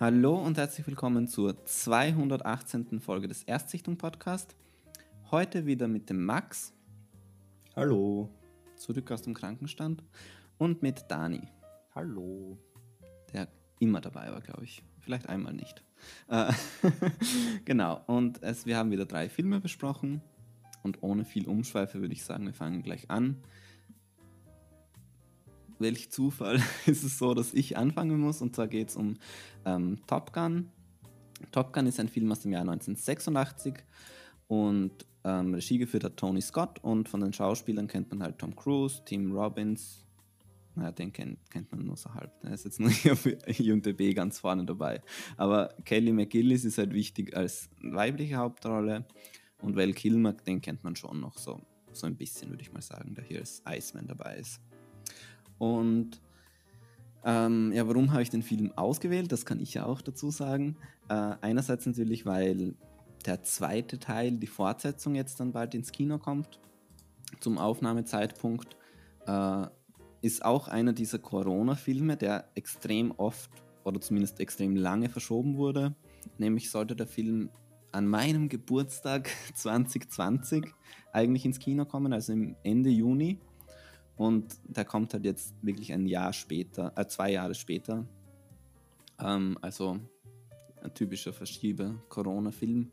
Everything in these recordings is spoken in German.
Hallo und herzlich willkommen zur 218. Folge des Erstsichtung Podcast. Heute wieder mit dem Max. Hallo. Zurück aus dem Krankenstand. Und mit Dani. Hallo. Der immer dabei war, glaube ich. Vielleicht einmal nicht. Äh, genau. Und es, wir haben wieder drei Filme besprochen. Und ohne viel Umschweife würde ich sagen, wir fangen gleich an welch Zufall ist es so, dass ich anfangen muss. Und zwar geht es um ähm, Top Gun. Top Gun ist ein Film aus dem Jahr 1986 und ähm, Regie geführt hat Tony Scott und von den Schauspielern kennt man halt Tom Cruise, Tim Robbins. Naja, den kennt, kennt man nur so halb. Der ist jetzt nur hier auf IMDb ganz vorne dabei. Aber Kelly McGillis ist halt wichtig als weibliche Hauptrolle und Val Kilmer, den kennt man schon noch so, so ein bisschen, würde ich mal sagen, der hier als Iceman dabei ist. Und ähm, ja, warum habe ich den Film ausgewählt? Das kann ich ja auch dazu sagen. Äh, einerseits natürlich, weil der zweite Teil, die Fortsetzung jetzt dann bald ins Kino kommt. Zum Aufnahmezeitpunkt äh, ist auch einer dieser Corona-Filme, der extrem oft oder zumindest extrem lange verschoben wurde. Nämlich sollte der Film an meinem Geburtstag 2020 eigentlich ins Kino kommen, also im Ende Juni. Und der kommt halt jetzt wirklich ein Jahr später, äh, zwei Jahre später. Ähm, also ein typischer Verschiebe-Corona-Film.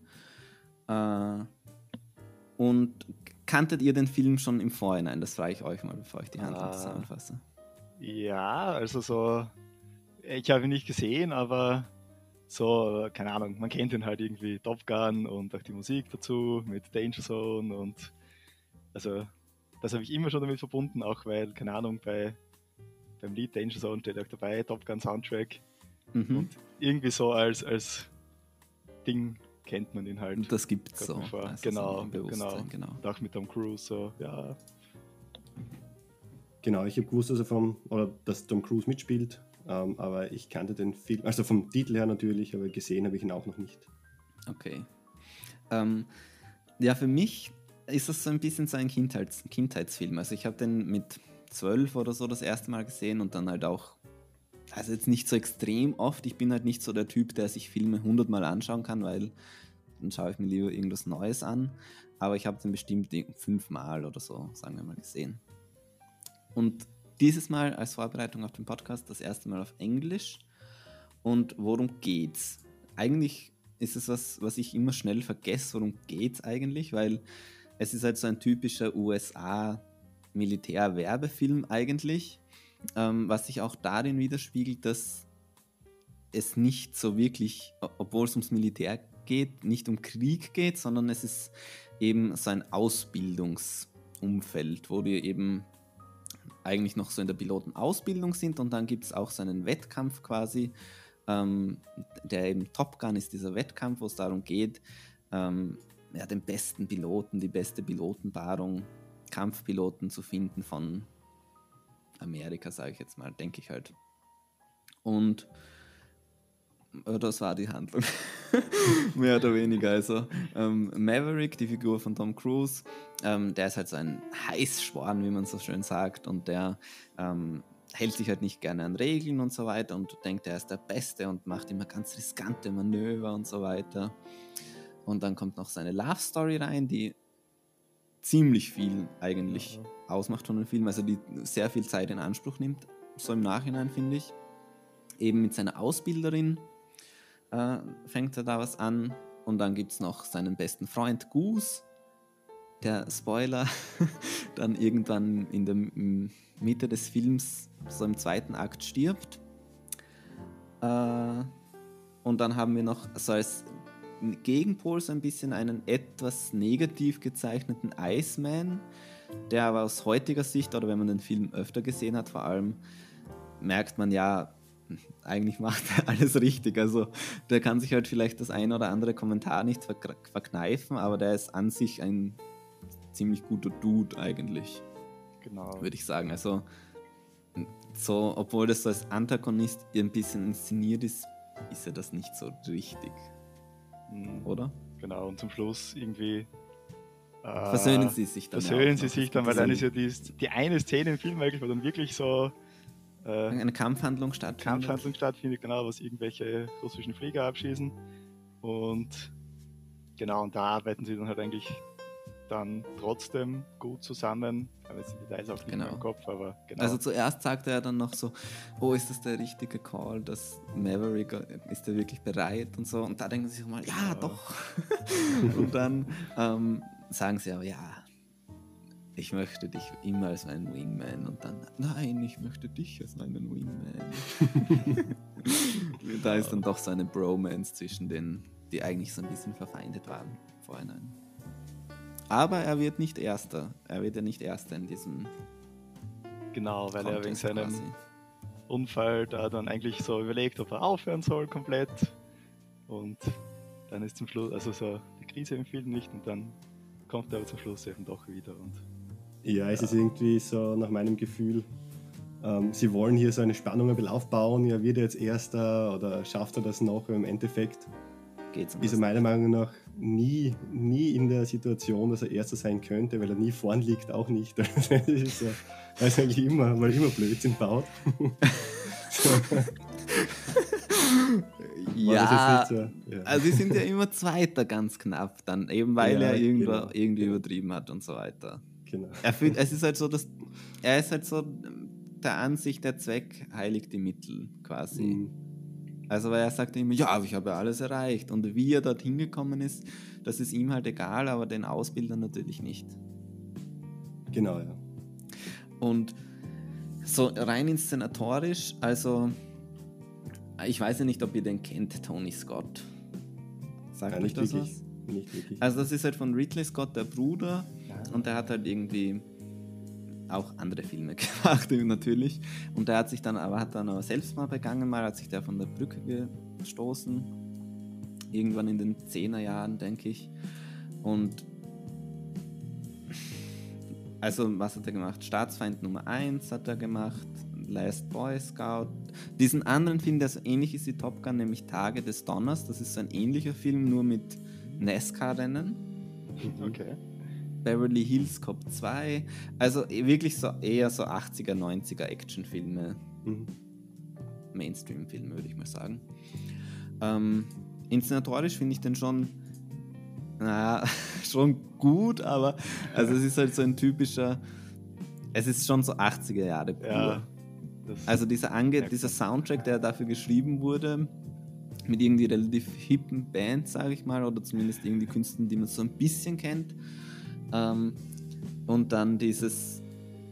Äh, und kanntet ihr den Film schon im Vorhinein? Das frage ich euch mal, bevor ich die Hand ah, zusammenfasse. Ja, also so, ich habe ihn nicht gesehen, aber so, keine Ahnung, man kennt ihn halt irgendwie, Top Gun und auch die Musik dazu mit Danger Zone und also das habe ich immer schon damit verbunden, auch weil, keine Ahnung, bei, beim Lied Danger Zone steht auch dabei, Top Gun Soundtrack. Mhm. Und irgendwie so als, als Ding kennt man ihn halt. Das gibt es so. Also genau, genau. genau. Und auch mit Tom Cruise, so, ja. Genau, ich habe gewusst, dass er vom, oder dass Tom Cruise mitspielt, ähm, aber ich kannte den Film, also vom Titel her natürlich, aber gesehen habe ich ihn auch noch nicht. Okay. Ähm, ja, für mich ist das so ein bisschen so ein Kindheits Kindheitsfilm. Also ich habe den mit zwölf oder so das erste Mal gesehen und dann halt auch, also jetzt nicht so extrem oft. Ich bin halt nicht so der Typ, der sich Filme hundertmal anschauen kann, weil dann schaue ich mir lieber irgendwas Neues an. Aber ich habe den bestimmt fünfmal oder so, sagen wir mal, gesehen. Und dieses Mal als Vorbereitung auf den Podcast das erste Mal auf Englisch. Und worum geht's? Eigentlich ist es was, was ich immer schnell vergesse, worum geht's eigentlich, weil es ist halt so ein typischer USA-Militär-Werbefilm eigentlich, ähm, was sich auch darin widerspiegelt, dass es nicht so wirklich, obwohl es ums Militär geht, nicht um Krieg geht, sondern es ist eben so ein Ausbildungsumfeld, wo wir eben eigentlich noch so in der Pilotenausbildung sind und dann gibt es auch so einen Wettkampf quasi, ähm, der eben Top Gun ist dieser Wettkampf, wo es darum geht, ähm, ja, den besten Piloten, die beste Pilotenpaarung, Kampfpiloten zu finden von Amerika, sage ich jetzt mal, denke ich halt. Und äh, das war die Handlung. Mehr oder weniger. Also ähm, Maverick, die Figur von Tom Cruise, ähm, der ist halt so ein Heißsporn, wie man so schön sagt, und der ähm, hält sich halt nicht gerne an Regeln und so weiter und denkt, er ist der Beste und macht immer ganz riskante Manöver und so weiter. Und dann kommt noch seine Love Story rein, die ziemlich viel eigentlich mhm. ausmacht von dem Film, also die sehr viel Zeit in Anspruch nimmt, so im Nachhinein finde ich. Eben mit seiner Ausbilderin äh, fängt er da was an und dann gibt es noch seinen besten Freund Goose, der Spoiler dann irgendwann in der Mitte des Films, so im zweiten Akt stirbt. Äh, und dann haben wir noch so als Gegenpol so ein bisschen einen etwas negativ gezeichneten Iceman, der aber aus heutiger Sicht oder wenn man den Film öfter gesehen hat, vor allem merkt man ja, eigentlich macht er alles richtig. Also der kann sich halt vielleicht das ein oder andere Kommentar nicht verkneifen, aber der ist an sich ein ziemlich guter Dude eigentlich. Genau. Würde ich sagen. Also so, obwohl das so als Antagonist ein bisschen inszeniert ist, ist er das nicht so richtig. Mhm. Oder? Genau, und zum Schluss irgendwie. Äh, versöhnen sie sich dann. Versöhnen ja sie sich dann, weil dann ist ja die, die eine Szene im Film eigentlich, wo dann wirklich so äh, eine Kampfhandlung stattfindet. Kampfhandlung stattfindet, genau, was irgendwelche russischen Flieger abschießen. Und genau, und da arbeiten sie dann halt eigentlich dann trotzdem gut zusammen. Ich habe jetzt die Details auch nicht genau. im Kopf, aber genau. Also zuerst sagt er dann noch so, oh, ist das der richtige Call, dass Maverick, ist er wirklich bereit und so. Und da denken sie sich mal, ja, ja. doch. und dann ähm, sagen sie aber, ja, ich möchte dich immer als meinen Wingman und dann, nein, ich möchte dich als meinen Wingman. da ist dann doch so eine Bromance zwischen denen, die eigentlich so ein bisschen verfeindet waren vorhinein. Aber er wird nicht Erster. Er wird ja nicht Erster in diesem. Genau, weil Contest er wegen seinem quasi. Unfall da dann eigentlich so überlegt, ob er aufhören soll komplett. Und dann ist zum Schluss, also so die Krise im Film nicht und dann kommt er aber zum Schluss eben doch wieder und ja, es ist irgendwie so nach meinem Gefühl, ähm, sie wollen hier so eine Spannung ein bisschen aufbauen. Ja, wird er jetzt Erster oder schafft er das noch? Im Endeffekt Geht's um ist er meiner Meinung nach nie, nie in der Situation, dass er Erster sein könnte, weil er nie vorn liegt, auch nicht. das ist, so, weil es eigentlich immer, weil immer Blödsinn baut. ja, so? ja, also sie sind ja immer Zweiter ganz knapp dann, eben weil ja, er irgendwo, genau. irgendwie übertrieben hat und so weiter. Genau. Er fühlt, es ist halt so, dass er ist halt so der Ansicht, der Zweck heiligt die Mittel quasi. Mhm. Also weil er sagt immer, ja, ich habe alles erreicht. Und wie er dorthin gekommen ist, das ist ihm halt egal, aber den Ausbildern natürlich nicht. Genau, ja. Und so rein inszenatorisch, also ich weiß ja nicht, ob ihr den kennt, Tony Scott. Sagt euch das wirklich, was? Nicht wirklich. Also das ist halt von Ridley Scott, der Bruder und der hat halt irgendwie auch andere Filme gemacht, natürlich. Und der hat sich dann aber hat dann aber selbst mal begangen, mal hat sich der von der Brücke gestoßen. Irgendwann in den 10er Jahren, denke ich. Und also, was hat er gemacht? Staatsfeind Nummer 1 hat er gemacht, Last Boy Scout. Diesen anderen Film, der so ähnlich ist wie Top Gun, nämlich Tage des Donners. Das ist so ein ähnlicher Film, nur mit NASCAR-Rennen. Okay. Beverly Hills Cop 2. Also eh, wirklich so eher so 80er, 90er Actionfilme. Mhm. Mainstream-Filme, würde ich mal sagen. Ähm, inszenatorisch finde ich den schon, naja, schon gut, aber also es ist halt so ein typischer, es ist schon so 80er Jahre pur. Ja, also dieser, Ange dieser Soundtrack, der dafür geschrieben wurde, mit irgendwie relativ hippen Bands, sage ich mal, oder zumindest irgendwie Künstlern, die man so ein bisschen kennt. Ähm, und dann dieses,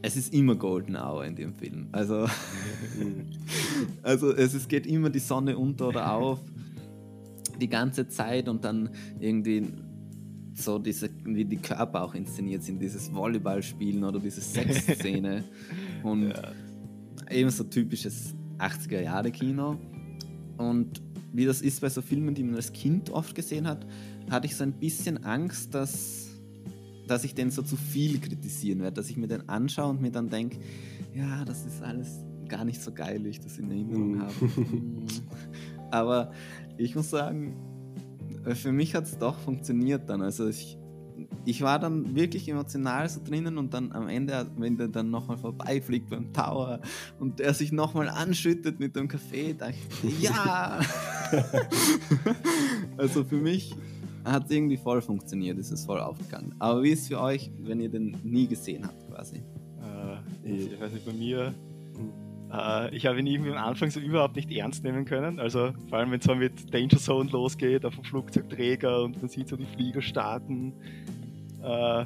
es ist immer Golden Hour in dem Film. Also, also es, es geht immer die Sonne unter oder auf, die ganze Zeit und dann irgendwie so diese, wie die Körper auch inszeniert sind, dieses Volleyballspielen oder diese Sexszene und ja. eben so typisches 80er Jahre Kino und wie das ist bei so Filmen, die man als Kind oft gesehen hat, hatte ich so ein bisschen Angst, dass dass ich den so zu viel kritisieren werde, dass ich mir den anschaue und mir dann denke, ja, das ist alles gar nicht so geil, wie ich das in Erinnerung mhm. habe. Aber ich muss sagen, für mich hat es doch funktioniert dann. Also ich, ich war dann wirklich emotional so drinnen und dann am Ende, wenn der dann nochmal vorbeifliegt beim Tower und er sich nochmal anschüttet mit dem Kaffee, dachte ich, ja! also für mich hat irgendwie voll funktioniert, ist es voll aufgegangen. Aber wie ist es für euch, wenn ihr den nie gesehen habt quasi? Äh, ich weiß nicht, bei mir, äh, ich habe ihn irgendwie am Anfang so überhaupt nicht ernst nehmen können. Also vor allem, wenn es so mit Danger Zone losgeht, auf dem Flugzeugträger und man sieht so die Flieger starten. Äh,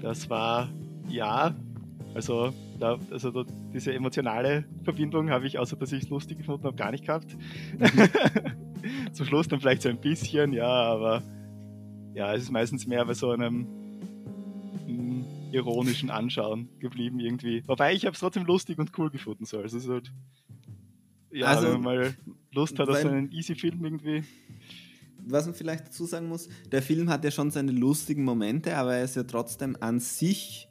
das war, ja, also, da, also da, diese emotionale Verbindung habe ich, außer dass ich es lustig gefunden habe, gar nicht gehabt. Zum Schluss dann vielleicht so ein bisschen, ja, aber ja, es ist meistens mehr bei so einem mm, ironischen Anschauen geblieben irgendwie. Wobei ich habe es trotzdem lustig und cool gefunden. So. Also halt, ja, also, wenn man mal Lust hat auf so einen easy Film irgendwie. Was man vielleicht dazu sagen muss, der Film hat ja schon seine lustigen Momente, aber er ist ja trotzdem an sich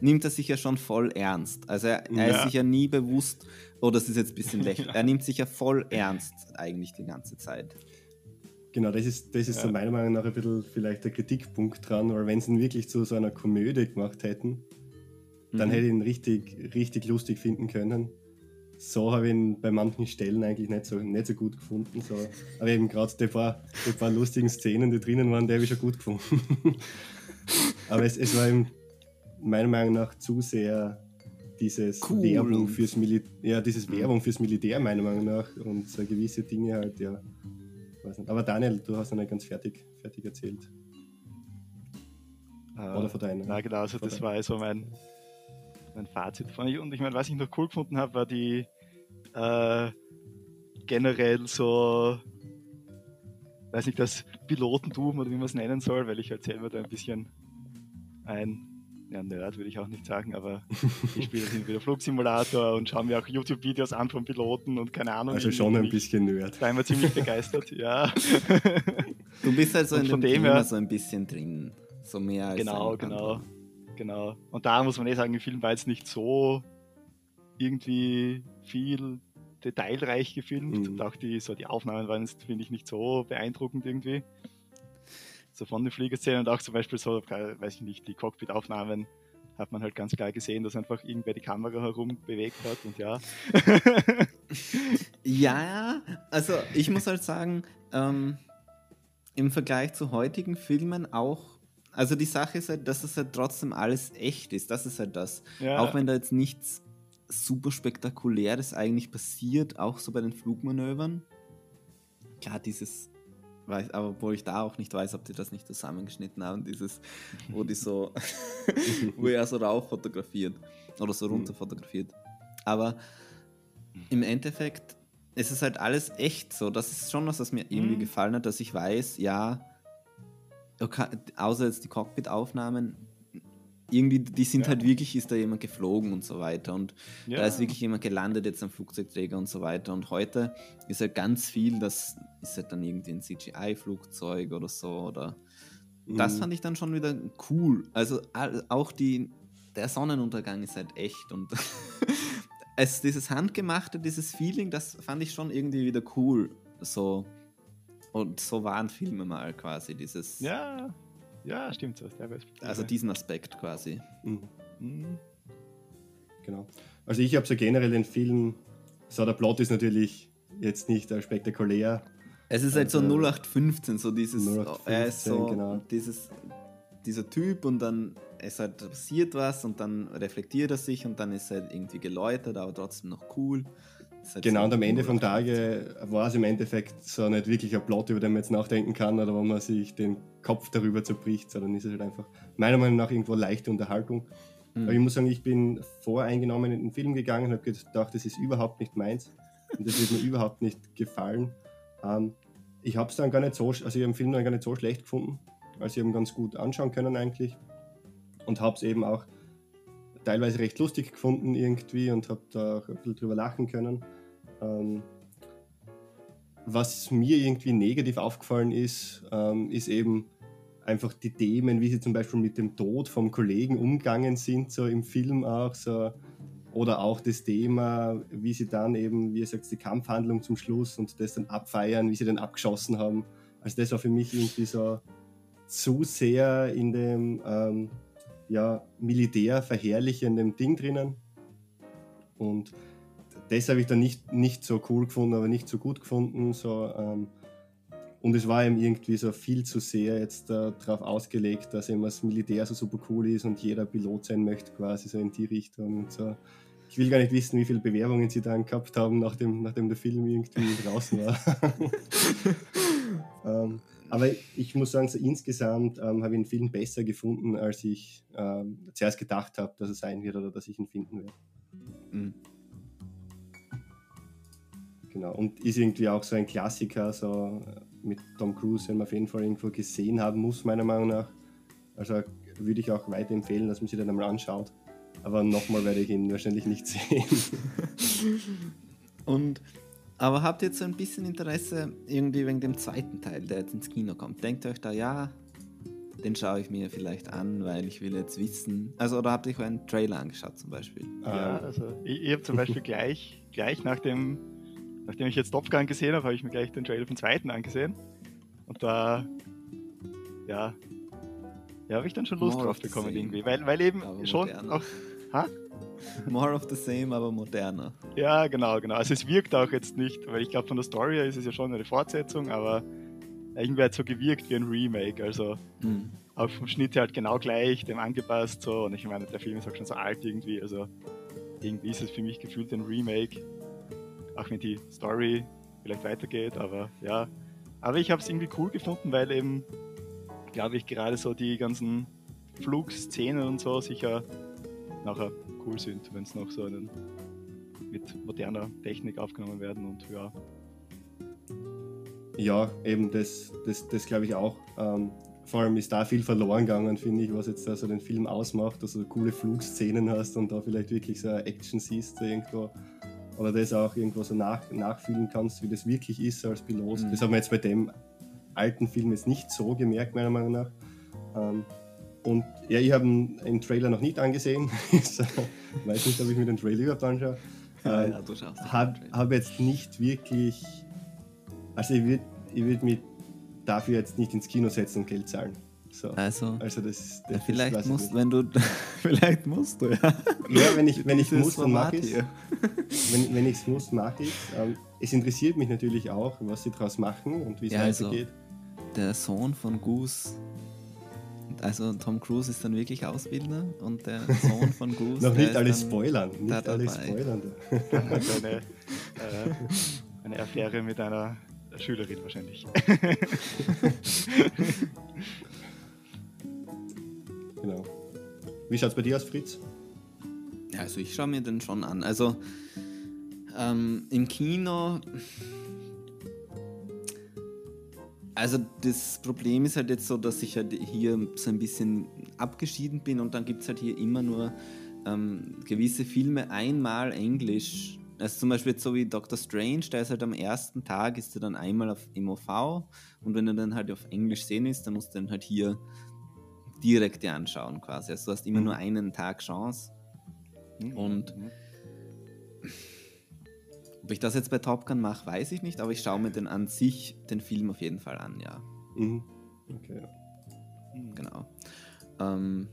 nimmt er sich ja schon voll ernst. Also er, er ja. ist sich ja nie bewusst, oh, das ist jetzt ein bisschen lächerlich. Er nimmt sich ja voll ernst eigentlich die ganze Zeit. Genau, das ist, das ist ja. so meiner Meinung nach ein bisschen vielleicht der Kritikpunkt dran, weil wenn sie ihn wirklich zu so einer Komödie gemacht hätten, dann mhm. hätte ich ihn richtig, richtig lustig finden können. So habe ich ihn bei manchen Stellen eigentlich nicht so, nicht so gut gefunden. So. Aber eben gerade die paar, die paar lustigen Szenen, die drinnen waren, die habe ich schon gut gefunden. Aber es, es war ihm meiner Meinung nach zu sehr dieses cool. Werbung fürs Militär, ja, dieses. Werbung fürs Militär, meiner Meinung nach. Und so gewisse Dinge halt, ja. Aber Daniel, du hast noch nicht ganz fertig, fertig erzählt. Äh, Oder von deinem. Na genau, also das war so mein, mein Fazit von ich. Und ich meine, was ich noch cool gefunden habe, war die äh, generell so, weiß nicht, das Pilotentum oder wie man es nennen soll, weil ich halt selber da ein bisschen ein ja, Nerd würde ich auch nicht sagen, aber ich spiele hin wieder Flugsimulator und schaue mir auch YouTube-Videos an von Piloten und keine Ahnung. Also schon ein bisschen Nerd. Da immer ziemlich begeistert, ja. Du bist halt so und in dem Thema her, so ein bisschen drin. So mehr als Genau, genau. Genau. Und da muss man eh sagen, im Film war jetzt nicht so irgendwie viel detailreich gefilmt mhm. und auch die, so die Aufnahmen waren jetzt, finde ich, nicht so beeindruckend irgendwie so von den Fliegerszenen und auch zum Beispiel so, weiß ich nicht, die Cockpit-Aufnahmen hat man halt ganz klar gesehen, dass einfach irgendwer die Kamera herum bewegt hat und ja. ja, also ich muss halt sagen, ähm, im Vergleich zu heutigen Filmen auch, also die Sache ist halt, dass es halt trotzdem alles echt ist, das ist halt das. Ja. Auch wenn da jetzt nichts super spektakuläres eigentlich passiert, auch so bei den Flugmanövern. Klar, dieses Weiß, aber wo ich da auch nicht weiß, ob die das nicht zusammengeschnitten haben, dieses, wo die so, wo er so rauf fotografiert oder so runter mhm. fotografiert. Aber im Endeffekt ist es halt alles echt so. Das ist schon was, was mir irgendwie mhm. gefallen hat, dass ich weiß, ja, okay, außer jetzt die Cockpit-Aufnahmen, irgendwie, die sind ja. halt wirklich, ist da jemand geflogen und so weiter. Und ja. da ist wirklich jemand gelandet, jetzt am Flugzeugträger und so weiter. Und heute ist halt ganz viel, das ist halt dann irgendwie ein CGI-Flugzeug oder so. Oder mhm. das fand ich dann schon wieder cool. Also auch die, der Sonnenuntergang ist halt echt und es, dieses handgemachte, dieses Feeling, das fand ich schon irgendwie wieder cool. So. Und so waren Filme mal quasi, dieses. Ja, ja, stimmt so. Also diesen Aspekt quasi. Mhm. Mhm. Genau. Also ich habe so generell den Film, so der Plot ist natürlich jetzt nicht spektakulär. Es ist halt so 0815, so dieses, 0815, er ist so genau. dieses, dieser Typ und dann es halt passiert was und dann reflektiert er sich und dann ist er halt irgendwie geläutert, aber trotzdem noch cool. Genau, und am Ende vom Tage war es im Endeffekt so nicht wirklich ein Plot, über den man jetzt nachdenken kann oder wo man sich den Kopf darüber zerbricht, sondern ist es halt einfach meiner Meinung nach irgendwo leichte Unterhaltung. Mhm. Aber ich muss sagen, ich bin voreingenommen in den Film gegangen und habe gedacht, das ist überhaupt nicht meins und das wird mir überhaupt nicht gefallen. Ähm, ich habe es dann gar nicht so, also ich habe den Film dann gar nicht so schlecht gefunden, also ich habe ihn ganz gut anschauen können eigentlich und habe es eben auch teilweise recht lustig gefunden irgendwie und habe da auch ein bisschen drüber lachen können. Ähm, was mir irgendwie negativ aufgefallen ist, ähm, ist eben einfach die Themen, wie sie zum Beispiel mit dem Tod vom Kollegen umgegangen sind, so im Film auch, so, oder auch das Thema, wie sie dann eben, wie ihr sagt, die Kampfhandlung zum Schluss und das dann abfeiern, wie sie dann abgeschossen haben. Also das war für mich irgendwie so zu sehr in dem ähm, ja, Militär verherrlichenden Ding drinnen. Und das habe ich dann nicht, nicht so cool gefunden, aber nicht so gut gefunden. So, ähm, und es war ihm irgendwie so viel zu sehr jetzt äh, darauf ausgelegt, dass eben das Militär so super cool ist und jeder Pilot sein möchte, quasi so in die Richtung. Und so. Ich will gar nicht wissen, wie viele Bewerbungen sie dann gehabt haben, nachdem, nachdem der Film irgendwie draußen war. ähm, aber ich muss sagen, so insgesamt ähm, habe ich den Film besser gefunden, als ich ähm, zuerst gedacht habe, dass er sein wird oder dass ich ihn finden werde. Mhm. Genau, und ist irgendwie auch so ein Klassiker, so mit Tom Cruise, den man auf jeden Fall irgendwo gesehen haben muss, meiner Meinung nach. Also würde ich auch weiterempfehlen, dass man sich den einmal anschaut. Aber nochmal werde ich ihn wahrscheinlich nicht sehen. und aber habt ihr jetzt so ein bisschen Interesse irgendwie wegen dem zweiten Teil, der jetzt ins Kino kommt? Denkt ihr euch da, ja, den schaue ich mir vielleicht an, weil ich will jetzt wissen. Also, oder habt ihr euch einen Trailer angeschaut zum Beispiel? Ja, also ich, ich habe zum Beispiel gleich, gleich nach dem nachdem ich jetzt Top Gun gesehen habe, habe ich mir gleich den Trailer vom zweiten angesehen. Und da, ja, ja, habe ich dann schon Lust oh, drauf bekommen irgendwie. Weil, weil eben schon auch, Ha? More of the same, aber moderner. Ja, genau, genau. Also es wirkt auch jetzt nicht, weil ich glaube von der Story her ist es ja schon eine Fortsetzung, aber irgendwie hat es so gewirkt wie ein Remake. Also mhm. auch vom Schnitt her halt genau gleich, dem angepasst so. Und ich meine, der Film ist auch schon so alt irgendwie. Also irgendwie ist es für mich gefühlt ein Remake. Auch wenn die Story vielleicht weitergeht, aber ja. Aber ich habe es irgendwie cool gefunden, weil eben, glaube ich, gerade so die ganzen Flugszenen und so sicher nachher cool sind, wenn es noch so einen mit moderner Technik aufgenommen werden und ja. Ja, eben das, das, das glaube ich auch. Ähm, vor allem ist da viel verloren gegangen, finde ich, was jetzt da so den Film ausmacht, dass du coole Flugszenen hast und da vielleicht wirklich so Action siehst irgendwo. Oder das auch irgendwo so nach, nachfühlen kannst, wie das wirklich ist als Pilot. Mhm. Das haben wir jetzt bei dem alten Film jetzt nicht so gemerkt, meiner Meinung nach. Ähm, und ja, ich habe den Trailer noch nicht angesehen. ich weiß nicht, ob ich mir den Trailer überhaupt anschaue. Ja, ja, Habe hab jetzt nicht wirklich. Also, ich würde ich würd mich dafür jetzt nicht ins Kino setzen und Geld zahlen. So. Also, also das, das ja, vielleicht musst, wenn du, vielleicht musst du, ja. Ja, wenn ich, wenn ich muss, dann mache ich Wenn, wenn ich es muss, mache ich ähm, es. interessiert mich natürlich auch, was sie daraus machen und wie es ja, weitergeht. Also, der Sohn von Goose also Tom Cruise ist dann wirklich Ausbilder und der Sohn von Goose. Noch nicht alle spoilern. Nicht alle spoilern. eine, äh, eine Affäre mit einer Schülerin wahrscheinlich. Genau. Wie schaut es bei dir aus, Fritz? Ja, also ich schaue mir den schon an. Also ähm, im Kino also das Problem ist halt jetzt so, dass ich halt hier so ein bisschen abgeschieden bin und dann gibt es halt hier immer nur ähm, gewisse Filme einmal Englisch. Also zum Beispiel jetzt so wie Doctor Strange, der ist halt am ersten Tag, ist er dann einmal auf MOV und wenn er dann halt auf Englisch sehen ist, dann musst du dann halt hier direkt dir anschauen quasi. Also du hast immer mhm. nur einen Tag Chance. Mhm. Und mhm. Ob ich das jetzt bei Top Gun mache, weiß ich nicht, aber ich schaue mir den an sich, den Film auf jeden Fall an, ja. Mhm. Okay. Genau. Ähm,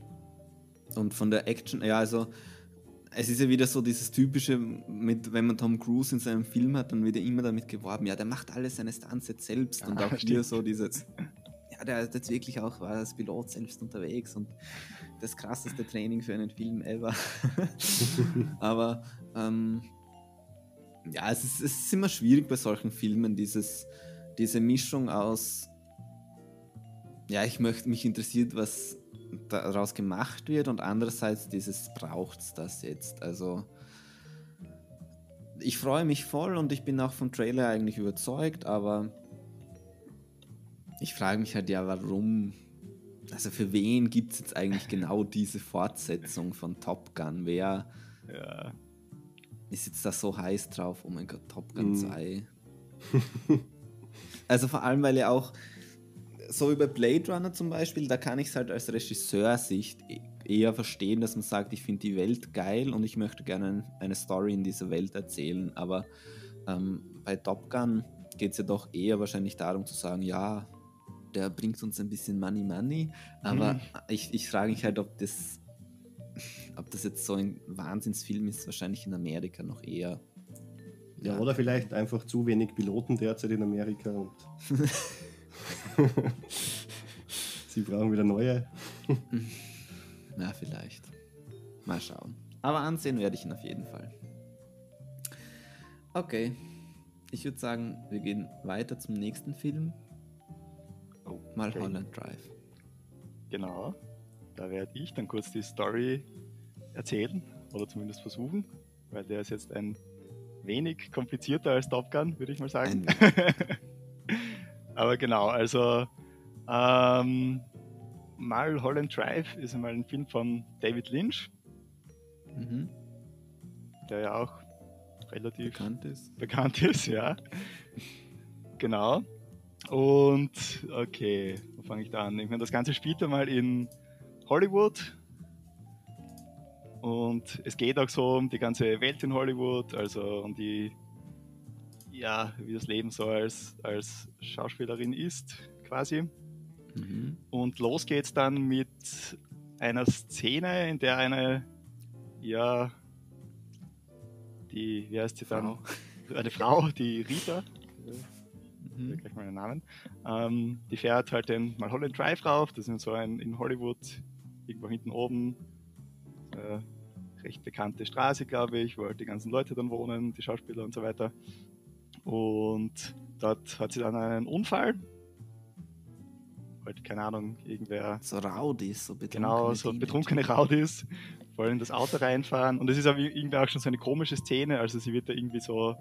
und von der Action, ja, also es ist ja wieder so dieses typische, mit, wenn man Tom Cruise in seinem Film hat, dann wird er immer damit geworben, ja, der macht alles seine Stunts jetzt selbst und auch stimmt. hier so dieses, ja, der ist jetzt wirklich auch war als Pilot selbst unterwegs und das krasseste Training für einen Film ever. Aber ähm, ja, es ist, es ist immer schwierig bei solchen Filmen, dieses, diese Mischung aus, ja, ich möchte, mich interessiert, was daraus gemacht wird und andererseits dieses, braucht es das jetzt? Also, ich freue mich voll und ich bin auch vom Trailer eigentlich überzeugt, aber ich frage mich halt ja, warum, also für wen gibt es jetzt eigentlich genau diese Fortsetzung von Top Gun? Wer, ja ist jetzt da so heiß drauf, oh mein Gott, Top Gun 2. Mm. also vor allem, weil ja auch, so wie bei Blade Runner zum Beispiel, da kann ich es halt als Regisseursicht e-, eher verstehen, dass man sagt, ich finde die Welt geil und ich möchte gerne eine Story in dieser Welt erzählen. Aber ähm, bei Top Gun geht es ja doch eher wahrscheinlich darum zu sagen, ja, der bringt uns ein bisschen Money Money. Aber mhm. ich, ich frage mich halt, ob das ob das jetzt so ein Wahnsinnsfilm ist, wahrscheinlich in Amerika noch eher. Ja, ja. oder vielleicht einfach zu wenig Piloten derzeit in Amerika und sie brauchen wieder neue. Na, vielleicht. Mal schauen. Aber ansehen werde ich ihn auf jeden Fall. Okay. Ich würde sagen, wir gehen weiter zum nächsten Film. Oh, Mal okay. Holland Drive. Genau. Da werde ich dann kurz die Story erzählen oder zumindest versuchen, weil der ist jetzt ein wenig komplizierter als Top Gun, würde ich mal sagen. Aber genau, also ähm, Holland Drive ist einmal ein Film von David Lynch, mhm. der ja auch relativ bekannt ist. Bekannt ist, ja. genau. Und okay, wo fange ich da an? Ich meine, das Ganze spielt einmal in Hollywood. Und es geht auch so um die ganze Welt in Hollywood, also um die, ja, wie das Leben so als, als Schauspielerin ist, quasi. Mhm. Und los geht's dann mit einer Szene, in der eine ja, die, wie heißt sie dann? Frau. Eine Frau, die Rita, Mhm. gleich mal den Namen, ähm, die fährt halt den Mulholland Drive rauf, das ist so ein in Hollywood, irgendwo hinten oben, äh, recht bekannte Straße, glaube ich, wo halt die ganzen Leute dann wohnen, die Schauspieler und so weiter. Und dort hat sie dann einen Unfall. Halt, keine Ahnung, irgendwer So Raudis, so betrunkene Genau, so betrunkene Raudis wollen in das Auto reinfahren. Und es ist aber irgendwie auch schon so eine komische Szene. Also sie wird da irgendwie so,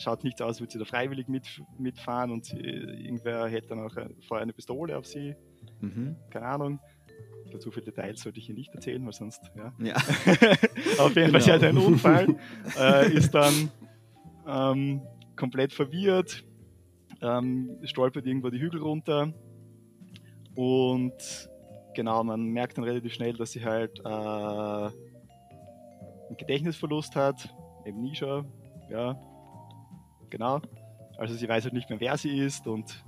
schaut nicht so aus, als würde sie da freiwillig mit, mitfahren und sie, irgendwer hält dann auch äh, vorher eine Pistole auf sie. Mhm. Keine Ahnung. Ich glaube, zu viele Details sollte ich hier nicht erzählen, weil sonst, ja. Ja. auf jeden Fall, sie hat Genau. einen Unfall, äh, ist dann ähm, komplett verwirrt, ähm, stolpert irgendwo die Hügel runter und genau, man merkt dann relativ schnell, dass sie halt äh, einen Gedächtnisverlust hat, eben Nisha, ja, genau. Also sie weiß halt nicht mehr, wer sie ist und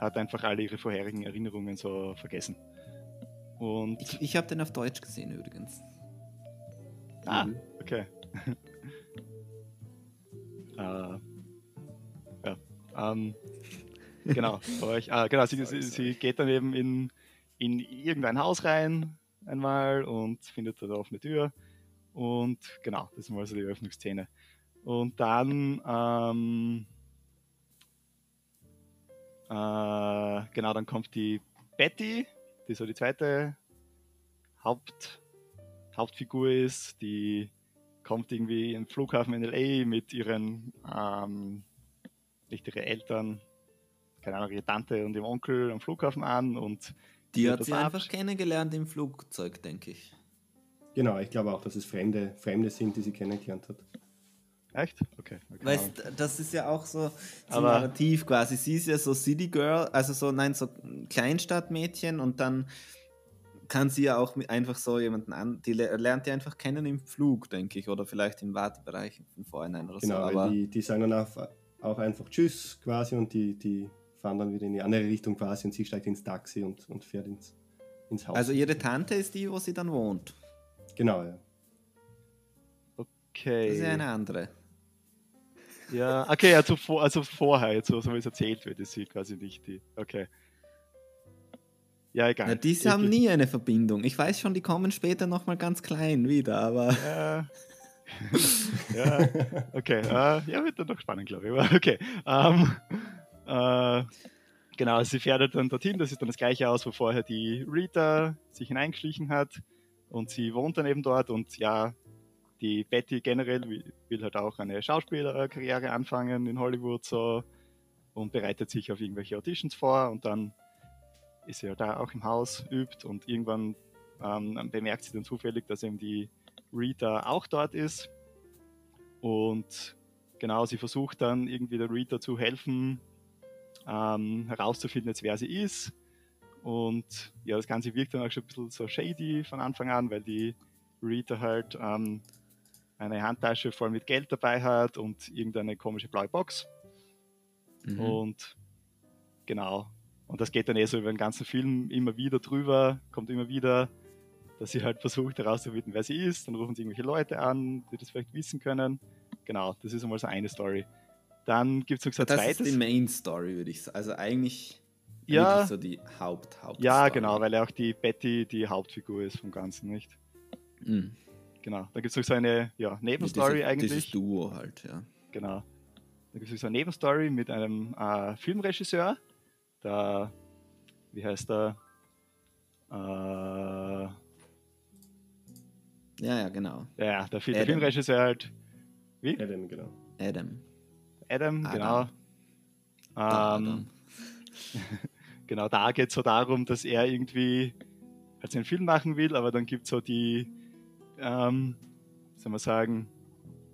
hat einfach alle ihre vorherigen Erinnerungen so vergessen. Und Ich, ich habe den auf Deutsch gesehen übrigens. Ah, Mhm. okay. äh, ja, ähm, genau. Ich, ah, genau sie, sie, sie geht dann eben in, in irgendein Haus rein einmal und findet dort eine offene Tür. Und genau, das ist mal so die Eröffnungsszene. Und dann, ähm, äh, genau, dann kommt die Betty, die so die zweite Haupt, Hauptfigur ist, die kommt irgendwie im Flughafen in LA mit ihren, ähm, nicht ihre Eltern, keine Ahnung, ihre Tante und ihrem Onkel am Flughafen an und Die hat sie war- einfach kennengelernt im Flugzeug, denke ich. Genau, ich glaube auch, dass es Fremde, Fremde sind, die sie kennengelernt hat. Echt? Okay. okay. Weißt, das ist ja auch so, so Aber- narrativ quasi. Sie ist ja so City Girl, also so, nein, so Kleinstadtmädchen und dann kann sie ja auch mit einfach so jemanden an, die le- lernt die einfach kennen im Flug, denke ich, oder vielleicht im Wartebereich von vorhinein oder Genau, so. weil Aber die, die sagen dann auch, auch einfach Tschüss quasi und die, die fahren dann wieder in die andere Richtung quasi und sie steigt ins Taxi und, und fährt ins, ins Haus. also ihre Tante ist die, wo sie dann wohnt. genau, ja. okay. Das ist ja eine andere. Ja, okay, also, vor, also vorher, jetzt, so, wie es erzählt wird, ist sie quasi nicht die. Okay. Ja, egal. Na, die Ich- haben nie eine Verbindung. Ich weiß schon, die kommen später nochmal ganz klein wieder, aber Ja. ja, okay. Äh, ja, wird dann noch spannend, glaube ich. Aber okay. Ähm, äh, genau, sie fährt dann dorthin. Das ist dann das gleiche Haus, wo vorher die Rita sich hineingeschlichen hat. Und sie wohnt dann eben dort. Und ja, die Betty generell will, will halt auch eine Schauspielerkarriere anfangen in Hollywood so und bereitet sich auf irgendwelche Auditions vor. Und dann ist sie halt da auch im Haus, übt und irgendwann ähm, bemerkt sie dann zufällig, dass eben die Rita auch dort ist. Und genau, sie versucht dann irgendwie der Rita zu helfen, ähm, herauszufinden, jetzt, wer sie ist. Und ja, das Ganze wirkt dann auch schon ein bisschen so shady von Anfang an, weil die Rita halt ähm, eine Handtasche voll mit Geld dabei hat und irgendeine komische blaue Box. mhm. Und genau. Und das geht dann eh so über den ganzen Film immer wieder drüber, kommt immer wieder, dass sie halt versucht herauszufinden, wer sie ist. Dann rufen sie irgendwelche Leute an, die das vielleicht wissen können. Genau, das ist einmal so eine Story. Dann gibt es noch so ein das zweites. ist die Main Story, würde ich sagen. Also eigentlich Ja. so die Haupt, Haupt ja, genau, weil ja auch die Betty die Hauptfigur ist vom Ganzen, nicht? Mhm. Genau. Dann gibt es so eine ja, Nebenstory dieser- eigentlich. Dieses Duo halt, ja. Genau. Da gibt es so eine Nebenstory mit einem äh, Filmregisseur. Der, wie heißt der? Äh, Ja, ja, genau. ja, der, der Adam. Filmregisseur halt. Wie? Adam, genau. Adam. Adam, Adam. genau. Ähm, Adam. genau, da geht es so darum, dass er irgendwie halt einen Film machen will, aber dann gibt es so die, ähm, soll man sagen,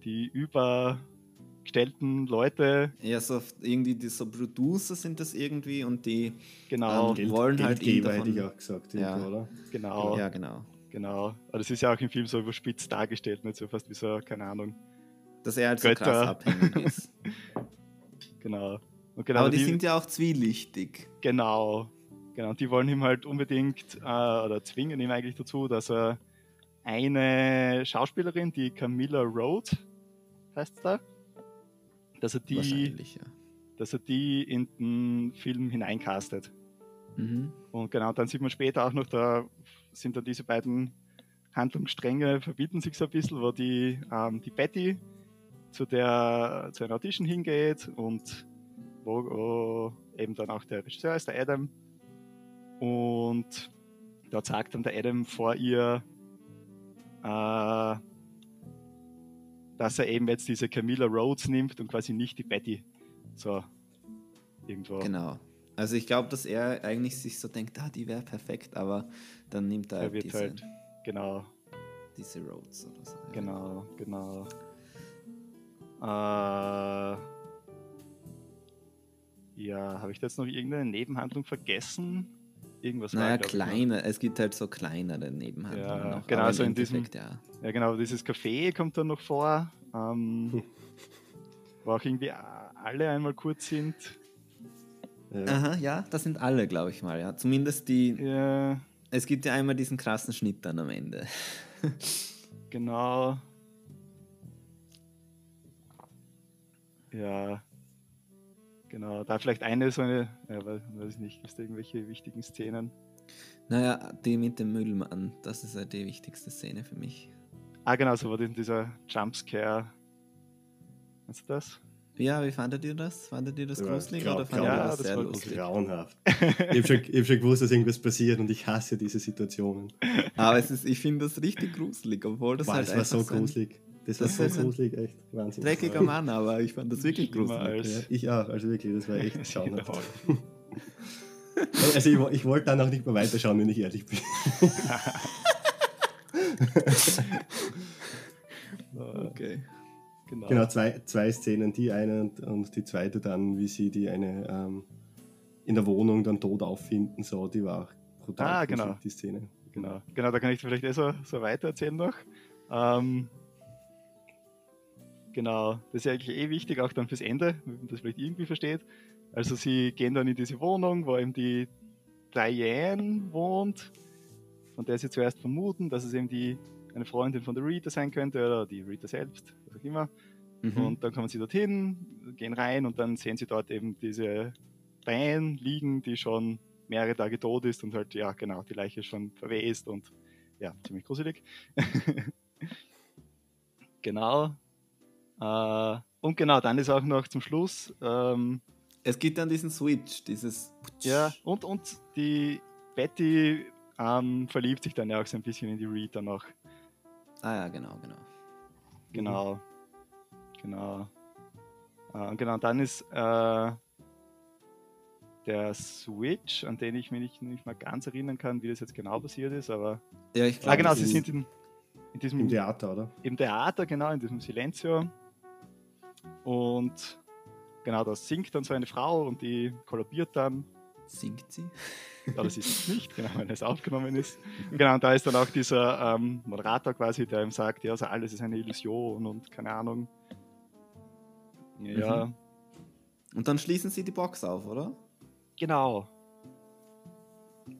die übergestellten Leute, Ja, so irgendwie die so Producer sind das irgendwie und die. genau, Ähm, wollen halt ihn Geldgeber, hätte ich davon- auch gesagt, Ja. oder? genau. Ja, genau. Genau. Aber das ist ja auch im Film so überspitzt dargestellt, nicht so fast wie so, keine Ahnung. Dass er halt so Götter. krass abhängig ist. Genau. Und genau Aber die, sind ja auch zwielichtig. Genau. Genau. Und die wollen ihm halt unbedingt äh, oder zwingen ihn eigentlich dazu, dass er eine Schauspielerin, die Camilla Road heißt da, dass er die, ja. dass er die in den Film hineincastet. Mhm. Und genau, dann sieht man später auch noch, da sind dann diese beiden Handlungsstränge verbieten sich so ein bisschen, wo die, ähm, die Betty zu der zu einer Audition hingeht und wo, wo eben dann auch der Regisseur ist, der Adam. Und dort sagt dann der Adam vor ihr, äh, dass er eben jetzt diese Camilla Rhodes nimmt und quasi nicht die Betty. So, irgendwo. Genau. Also ich glaube, dass er eigentlich sich so denkt, ah, die wäre perfekt, aber dann nimmt er, Er wird diese, halt, genau, diese Roads oder so. genau, genau. Äh, ja, habe ich da jetzt noch irgendeine Nebenhandlung vergessen? Irgendwas Naja, glaub ich, noch. kleine, es gibt halt so kleinere Nebenhandlungen Ja, noch. genau, so in diesem- ja. Ja, genau, dieses Café kommt dann noch vor. Ähm, wo auch irgendwie alle einmal kurz sind. Ja. Aha, ja, das sind alle, glaube ich mal, ja. Zumindest die, Ja, es gibt ja einmal diesen krassen Schnitt dann am Ende. genau. Ja. Genau, da vielleicht eine so eine, ja, weiß, ich nicht, gibt es irgendwelche wichtigen Szenen? Naja, die mit dem Müllmann, das ist ja die wichtigste Szene für mich. Ah, genau, so war denn dieser Jumpscare. Weißt du das? Ja, wie fandet ihr das? Fandet ihr das Ja, gruselig grau- oder fandet ihr Ja, das das sehr war lustig? Grauenhaft. ich habe schon, hab schon gewusst, dass irgendwas passiert und ich hasse diese Situationen. Aber es ist, ich finde das richtig gruselig, obwohl das Boah, halt das war so ein gruselig. Das war das so gruselig, echt. Wahnsinn. dreckiger Mann, aber ich fand das wirklich gruselig. Ja, ich auch, also wirklich, das war echt grauenhaft. Also ich, ich wollte dann auch nicht mehr weiterschauen, wenn ich ehrlich bin. Okay. Genau. Genau, zwei, zwei Szenen, die eine und, und die zweite dann, wie sie die eine ähm, in der Wohnung dann tot auffinden, so, die war auch brutal Ah, genau. die Szene. Genau, genau, da kann ich dir vielleicht eh so, so weiter erzählen noch. Ähm, genau, das ist ja eigentlich eh wichtig, auch dann fürs Ende, wenn man das vielleicht irgendwie versteht. Also sie gehen dann in diese Wohnung, wo eben die Diane wohnt, von der sie zuerst vermuten, dass es eben die, eine Freundin von der Rita sein könnte oder die Rita selbst, was auch immer. Mhm. Und dann kommen sie dorthin, gehen rein und dann sehen sie dort eben diese Diane liegen, die schon mehrere Tage tot ist und halt, ja, genau, die Leiche ist schon verwest und ja, ziemlich gruselig. genau. Äh, und genau, dann ist auch noch zum Schluss, ähm, es gibt dann diesen Switch, dieses. ja, und, und die Betty ähm, verliebt sich dann ja auch so ein bisschen in die Rita noch. Ah ja, genau, genau. Genau. Genau. Äh, und genau, dann ist äh, der Switch, an den ich mich nicht, nicht mal ganz erinnern kann, wie das jetzt genau passiert ist, aber. Ja, ich ah, glaube, genau, das sie sind in, in diesem Im Theater, oder? im Theater, genau, in diesem Silencio. Und genau, da singt dann so eine Frau und die kollabiert dann. Singt sie? Ja, das ist es nicht, genau, wenn es aufgenommen ist. Genau, und da ist dann auch dieser ähm, Moderator quasi, der ihm sagt, ja, also alles ist eine Illusion und keine Ahnung. Ja, Und dann schließen sie die Box auf, oder? genau.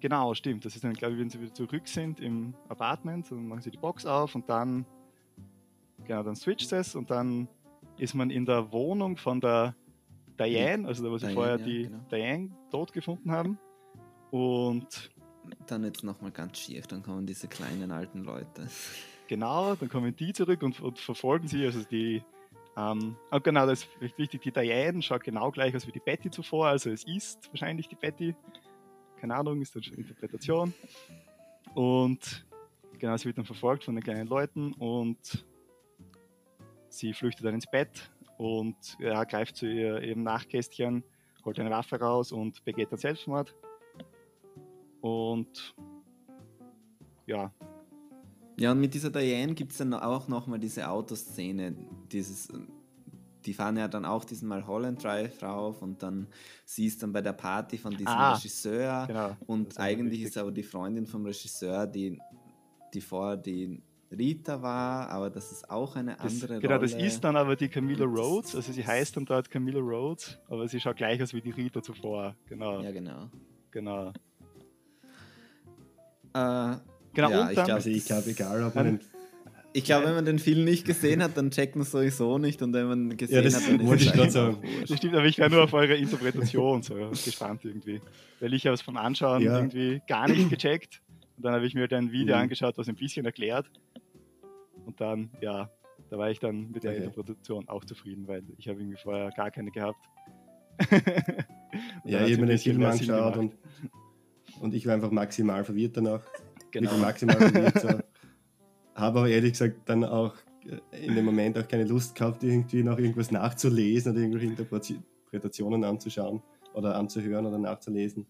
Genau, stimmt. Das ist dann, glaube ich, wenn sie wieder zurück sind im Apartment, dann machen sie die Box auf und dann, genau, dann switcht es und dann ist man in der Wohnung von der Diane, also da, wo sie Diane, vorher ja, die genau. Diane tot gefunden haben. Und Dann jetzt nochmal ganz schief, dann kommen diese kleinen alten Leute. Genau, dann kommen die zurück und, und verfolgen sie. Also die, ähm, und genau, das ist wichtig, die Diane schaut genau gleich aus wie die Betty zuvor. Also es ist wahrscheinlich die Betty. Keine Ahnung, ist dann schon Interpretation. Und genau, sie wird dann verfolgt von den kleinen Leuten und sie flüchtet dann ins Bett und ja, greift zu ihr ihrem Nachkästchen, holt eine Waffe raus und begeht dann Selbstmord. Und ja, Ja, und mit dieser Diane gibt es dann auch nochmal diese Autoszene, dieses, die fahren ja dann auch diesen Mulholland Drive rauf und dann sie ist dann bei der Party von diesem Ah, Regisseur genau. Und eigentlich ist aber die Freundin vom Regisseur, die, die vorher die Rita war, aber das ist auch eine Das, andere genau, Rolle. das ist dann aber die Camilla das- Rhodes, also sie heißt dann dort Camilla Rhodes, aber sie schaut gleich aus wie die Rita zuvor. Genau, Ja, genau. genau. Äh, Genau, Ja, und ich dann, glaub- Also ich glaube, egal ob man Ich glaube, wenn man den Film nicht gesehen hat, dann checkt man es sowieso nicht. Und wenn man gesehen das hat, dann ist wollte es ich eigentlich sagen. das stimmt, aber ich wäre nur auf eure Interpretation so gespannt irgendwie. Weil ich habe es vom Anschauen Ja. irgendwie gar nicht gecheckt. Und dann habe ich mir halt ein Video Mhm. angeschaut, was ein bisschen erklärt. Und dann, ja, da war ich dann mit der Okay. Interpretation auch zufrieden, weil ich habe irgendwie vorher gar keine gehabt. Ja, ich habe mir den Film angeschaut und, und ich war einfach maximal verwirrt danach. Genau. Wirklich maximal verwirrt. So. Habe aber ehrlich gesagt dann auch äh, in dem Moment auch keine Lust gehabt, irgendwie noch irgendwas nachzulesen oder irgendwelche Interpretationen anzuschauen oder anzuhören oder nachzulesen.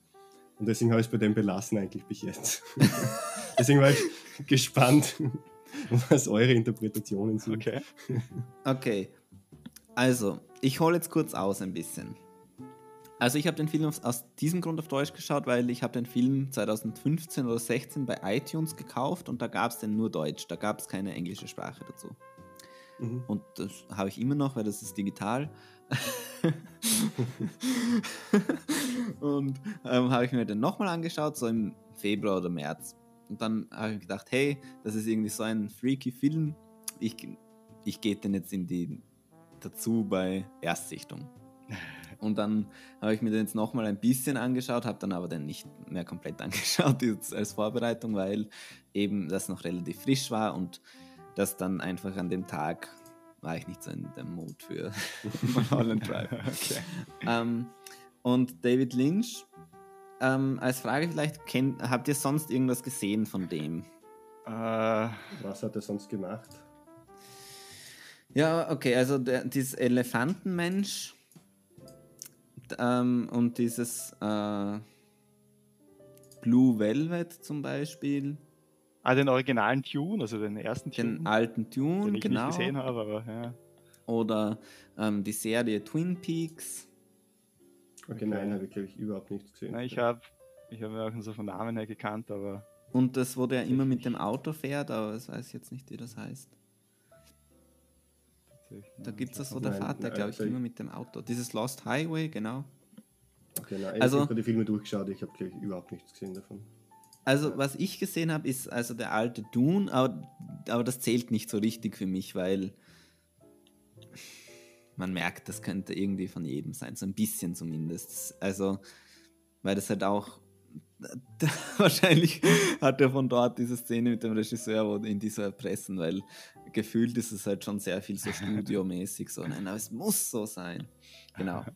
Und deswegen habe ich es bei dem belassen eigentlich bis jetzt. deswegen war ich gespannt, was eure Interpretationen sind. Okay. Okay, also, ich hole jetzt kurz aus ein bisschen. Also ich habe den Film aus, aus diesem Grund auf Deutsch geschaut, weil ich habe den Film 2015 oder 16 bei iTunes gekauft und da gab es den nur Deutsch, da gab es keine englische Sprache dazu. Mhm. Und das habe ich immer noch, weil das ist digital. und ähm, habe ich mir den nochmal angeschaut, so im Februar oder März. Und dann habe ich gedacht, hey, das ist irgendwie so ein freaky Film. Ich, ich gehe den jetzt in die dazu bei Erstsichtung. Und dann habe ich mir den jetzt nochmal ein bisschen angeschaut, habe dann aber den nicht mehr komplett angeschaut jetzt als Vorbereitung, weil eben das noch relativ frisch war und das dann einfach an dem Tag war ich nicht so in dem Mut für Mulholland Drive. okay. Ähm, und David Lynch, ähm, als Frage vielleicht, kennt, habt ihr sonst irgendwas gesehen von dem? Äh, Was hat er sonst gemacht? Ja, okay, also der, dieses Elefantenmensch ähm, und dieses äh, Blue Velvet zum Beispiel, ah, den originalen Tune, also den ersten den Tune, alten Tune, den ich genau, nicht gesehen habe, aber ja. oder ähm, die Serie Twin Peaks. Okay, Okay. nein, habe ich glaube ich überhaupt nichts gesehen. Nein, ich habe ich hab ihn auch so von Namen her gekannt, aber Und das, wo der immer mit dem Auto fährt, aber das weiß ich jetzt nicht, wie das heißt. Da gibt es das so, Nein, der Vater, glaube ich, ich- immer mit dem Auto. Dieses Lost Highway, genau. Okay, nein, Also- ich habe die Filme durchgeschaut, ich habe glaube ich überhaupt nichts gesehen davon. Also, was ich gesehen habe, ist also der alte Dune, aber, aber das zählt nicht so richtig für mich, weil man merkt, das könnte irgendwie von jedem sein, so ein bisschen zumindest. Also, weil das halt auch. Wahrscheinlich hat er von dort diese Szene mit dem Regisseur, wo ihn die so erpressen, weil gefühlt ist es halt schon sehr viel so studiomäßig so. Nein, aber es muss so sein. Genau.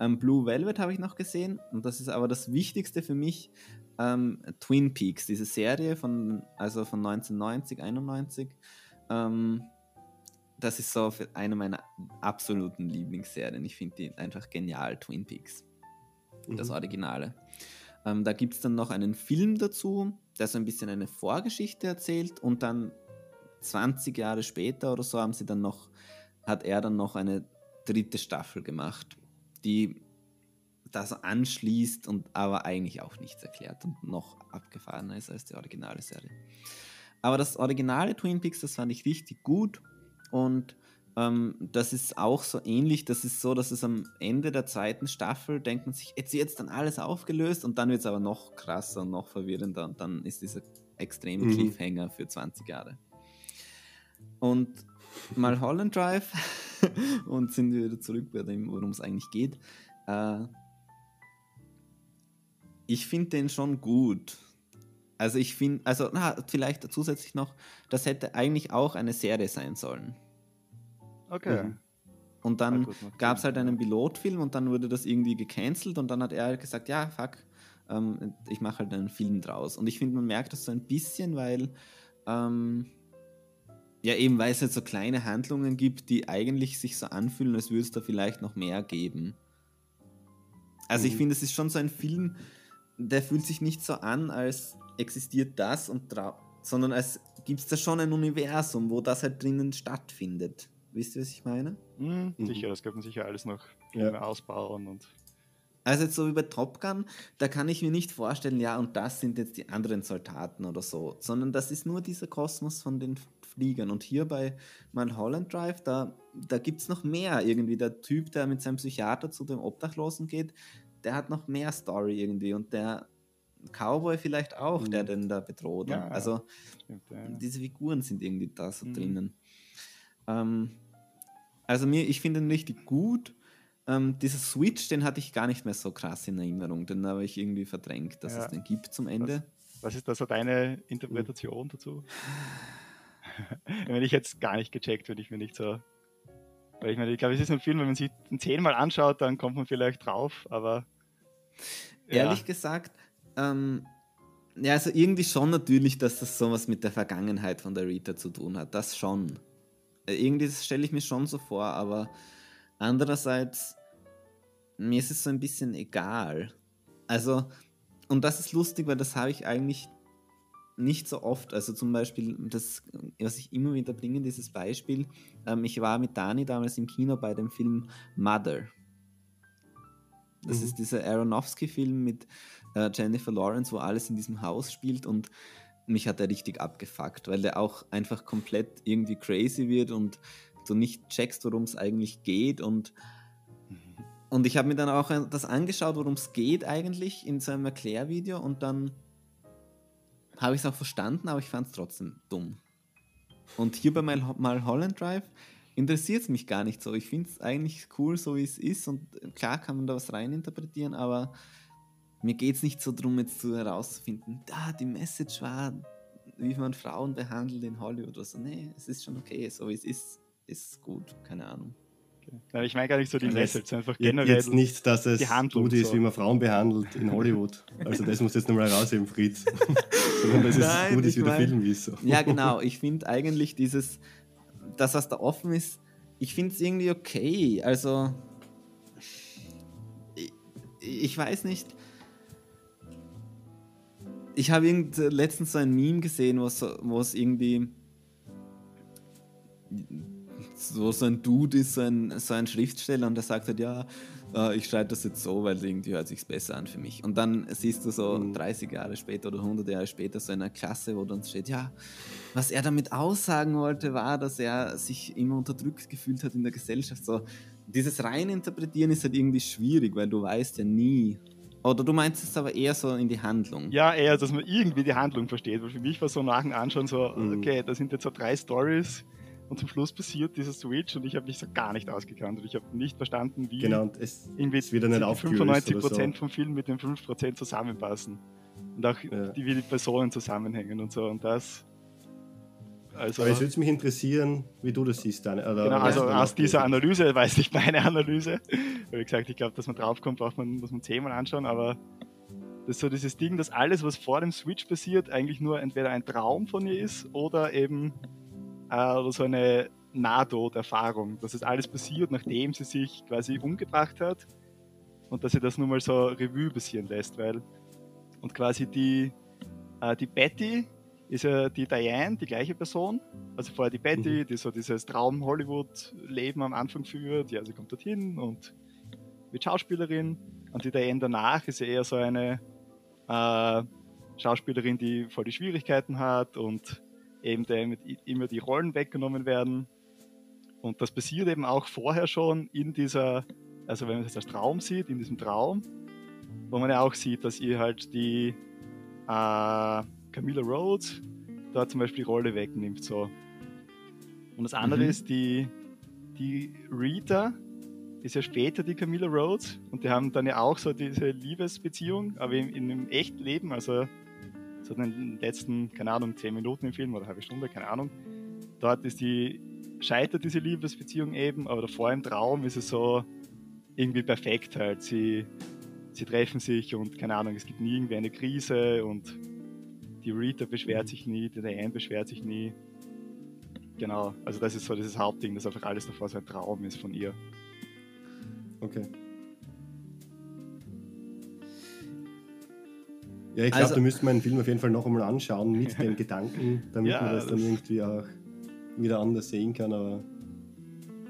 Ähm, Blue Velvet habe ich noch gesehen und das ist aber das Wichtigste für mich, ähm, Twin Peaks, diese Serie von, also von 1990, 91. Ähm, das ist so eine meiner absoluten Lieblingsserien. Ich finde die einfach genial, Twin Peaks, das Mhm. Originale. Ähm, da gibt es dann noch einen Film dazu, der so ein bisschen eine Vorgeschichte erzählt und dann 20 Jahre später oder so haben sie dann noch, hat er dann noch eine dritte Staffel gemacht, die das anschließt und aber eigentlich auch nichts erklärt und noch abgefahrener ist als die originale Serie. Aber das originale Twin Peaks, das fand ich richtig gut und ähm, das ist auch so ähnlich. Das ist so, dass es am Ende der zweiten Staffel denkt man sich, jetzt wird dann alles aufgelöst und dann wird es aber noch krasser und noch verwirrender und dann ist dieser extreme Mhm. Cliffhanger für 20 Jahre. Und mal Holland Drive und sind wir wieder zurück bei dem, worum es eigentlich geht. Äh, ich finde den schon gut. Also ich finde, also na, vielleicht zusätzlich noch, das hätte eigentlich auch eine Serie sein sollen. okay. Mhm. Und dann gab es halt einen Pilotfilm und dann wurde das irgendwie gecancelt und dann hat er halt gesagt, ja, fuck, ähm, ich mache halt einen Film draus. Und ich finde, man merkt das so ein bisschen, weil ähm, ja eben, weil es halt so kleine Handlungen gibt, die eigentlich sich so anfühlen, als würde es da vielleicht noch mehr geben. Also ich Mhm. finde, es ist schon so ein Film, der fühlt sich nicht so an, als existiert das und sondern als gibt es da schon ein Universum, wo das halt drinnen stattfindet. Wisst ihr, was ich meine? Hm, Mhm. Sicher, das könnte man sicher alles noch Ja. ausbauen und Also jetzt so wie bei Top Gun, da kann ich mir nicht vorstellen, ja, und das sind jetzt die anderen Soldaten oder so, sondern das ist nur dieser Kosmos von den Fliegern. Und hier bei Mulholland Drive, da, da gibt es noch mehr irgendwie. Der Typ, der mit seinem Psychiater zu dem Obdachlosen geht, der hat noch mehr Story irgendwie und der Cowboy vielleicht auch, mhm. der den da bedroht. Ja, also stimmt, ja. diese Figuren sind irgendwie da so mhm. drinnen. Ähm, also mir, ich finde ihn richtig gut. Ähm, dieser Switch, den hatte ich gar nicht mehr so krass in Erinnerung. Den habe ich irgendwie verdrängt, dass ja. es den gibt zum Ende. Was, was ist da so deine Interpretation dazu? wenn ich jetzt gar nicht gecheckt, wenn ich mir nicht so. Weil ich meine, ich glaube, es ist ein Film, wenn man sich zehnmal anschaut, dann kommt man vielleicht drauf, aber. Ehrlich gesagt, ähm, ja, also irgendwie schon natürlich, dass das sowas mit der Vergangenheit von der Rita zu tun hat. Das schon. Äh, irgendwie stelle ich mir schon so vor, aber andererseits, mir ist es so ein bisschen egal. Also, und das ist lustig, weil das habe ich eigentlich nicht so oft. Also zum Beispiel, das, was ich immer wieder bringe, dieses Beispiel, ähm, ich war mit Dani damals im Kino bei dem Film Mother. Das mhm. ist dieser Aronofsky-Film mit äh, Jennifer Lawrence, wo alles in diesem Haus spielt und mich hat er richtig abgefuckt, weil der auch einfach komplett irgendwie crazy wird und du nicht checkst, worum es eigentlich geht und und ich habe mir dann auch das angeschaut, worum es geht eigentlich in so einem Erklärvideo und dann habe ich es auch verstanden, aber ich fand es trotzdem dumm. Und hier bei Holland Drive interessiert es mich gar nicht so. Ich finde es eigentlich cool, so wie es ist. Und klar kann man da was reininterpretieren, aber mir geht es nicht so darum, jetzt zu herauszufinden, da die Message war, wie man Frauen behandelt in Hollywood oder so. Nee, es ist schon okay, so wie es ist, ist gut, keine Ahnung. Okay. Ich meine gar nicht so die Message, einfach generell. Jetzt nicht, dass es gut ist, so. wie man Frauen behandelt in Hollywood. Also das muss jetzt nochmal rausheben, Fritz. Sondern dass Nein, es gut ist, wie der Film ist. So. Ja, genau. Ich finde eigentlich dieses, das, was da offen ist, ich finde es irgendwie okay. Also, ich, ich weiß nicht. Ich habe letztens so ein Meme gesehen, wo es irgendwie so, so ein Dude ist, so ein, so ein Schriftsteller und der sagt halt, ja, äh, ich schreibe das jetzt so, weil irgendwie hört sich besser an für mich. Und dann siehst du so mhm. 30 Jahre später oder 100 Jahre später so in einer Klasse, wo dann steht, ja, was er damit aussagen wollte, war, dass er sich immer unterdrückt gefühlt hat in der Gesellschaft. So, dieses Reininterpretieren ist halt irgendwie schwierig, weil du weißt ja nie, oder du meinst es aber eher so in die Handlung? Ja, eher, dass man irgendwie die Handlung versteht. Weil für mich war so nach dem Anschauen so, mhm. okay, da sind jetzt so drei Stories, und zum Schluss passiert dieser Switch und ich habe mich so gar nicht ausgekannt und ich habe nicht verstanden, wie genau, es, irgendwie es wieder nicht 95% so. vom Film mit den 5% zusammenpassen. Und auch ja. die, wie die Personen zusammenhängen und so. Und das. Also, Aber es würde mich interessieren, wie du das siehst, Daniel. Genau, also aus dieser Analyse, weiß ich meine Analyse. Wie gesagt, ich glaube, dass man draufkommt, braucht man, muss man zehnmal anschauen, aber das ist so dieses Ding, dass alles, was vor dem Switch passiert, eigentlich nur entweder ein Traum von ihr ist oder eben äh, oder so eine Nahtoderfahrung, dass es alles passiert, nachdem sie sich quasi umgebracht hat und dass sie das nur mal so Revue passieren lässt, weil und quasi die, äh, die Betty ist ja die Diane, die gleiche Person. Also vorher die Betty, mhm. die so dieses Traum-Hollywood-Leben am Anfang führt. Ja, sie kommt dorthin und wird Schauspielerin. Und die Diane danach ist ja eher so eine äh, Schauspielerin, die voll die Schwierigkeiten hat und eben damit immer die Rollen weggenommen werden. Und das passiert eben auch vorher schon in dieser, also wenn man es als Traum sieht, in diesem Traum, wo man ja auch sieht, dass ihr halt die äh, Camilla Rhodes da zum Beispiel die Rolle wegnimmt. So. Und das andere mhm. ist, die, die Rita ist ja später die Camilla Rhodes und die haben dann ja auch so diese Liebesbeziehung, aber in, in einem echten Leben, also so in den letzten, keine Ahnung, zehn Minuten im Film oder eine halbe Stunde, keine Ahnung. Dort ist die, scheitert diese Liebesbeziehung eben, aber davor im Traum ist es so irgendwie perfekt halt. Sie, sie treffen sich und keine Ahnung, es gibt nie irgendwie eine Krise und die Rita beschwert sich nie, der Diane beschwert sich nie. Genau, also das ist so dieses Hauptding, dass einfach alles davor so ein Traum ist von ihr. Okay. Ja, ich glaube, also, da müsste man den Film auf jeden Fall noch einmal anschauen mit den Gedanken, damit ja, man das dann irgendwie auch wieder anders sehen kann. Aber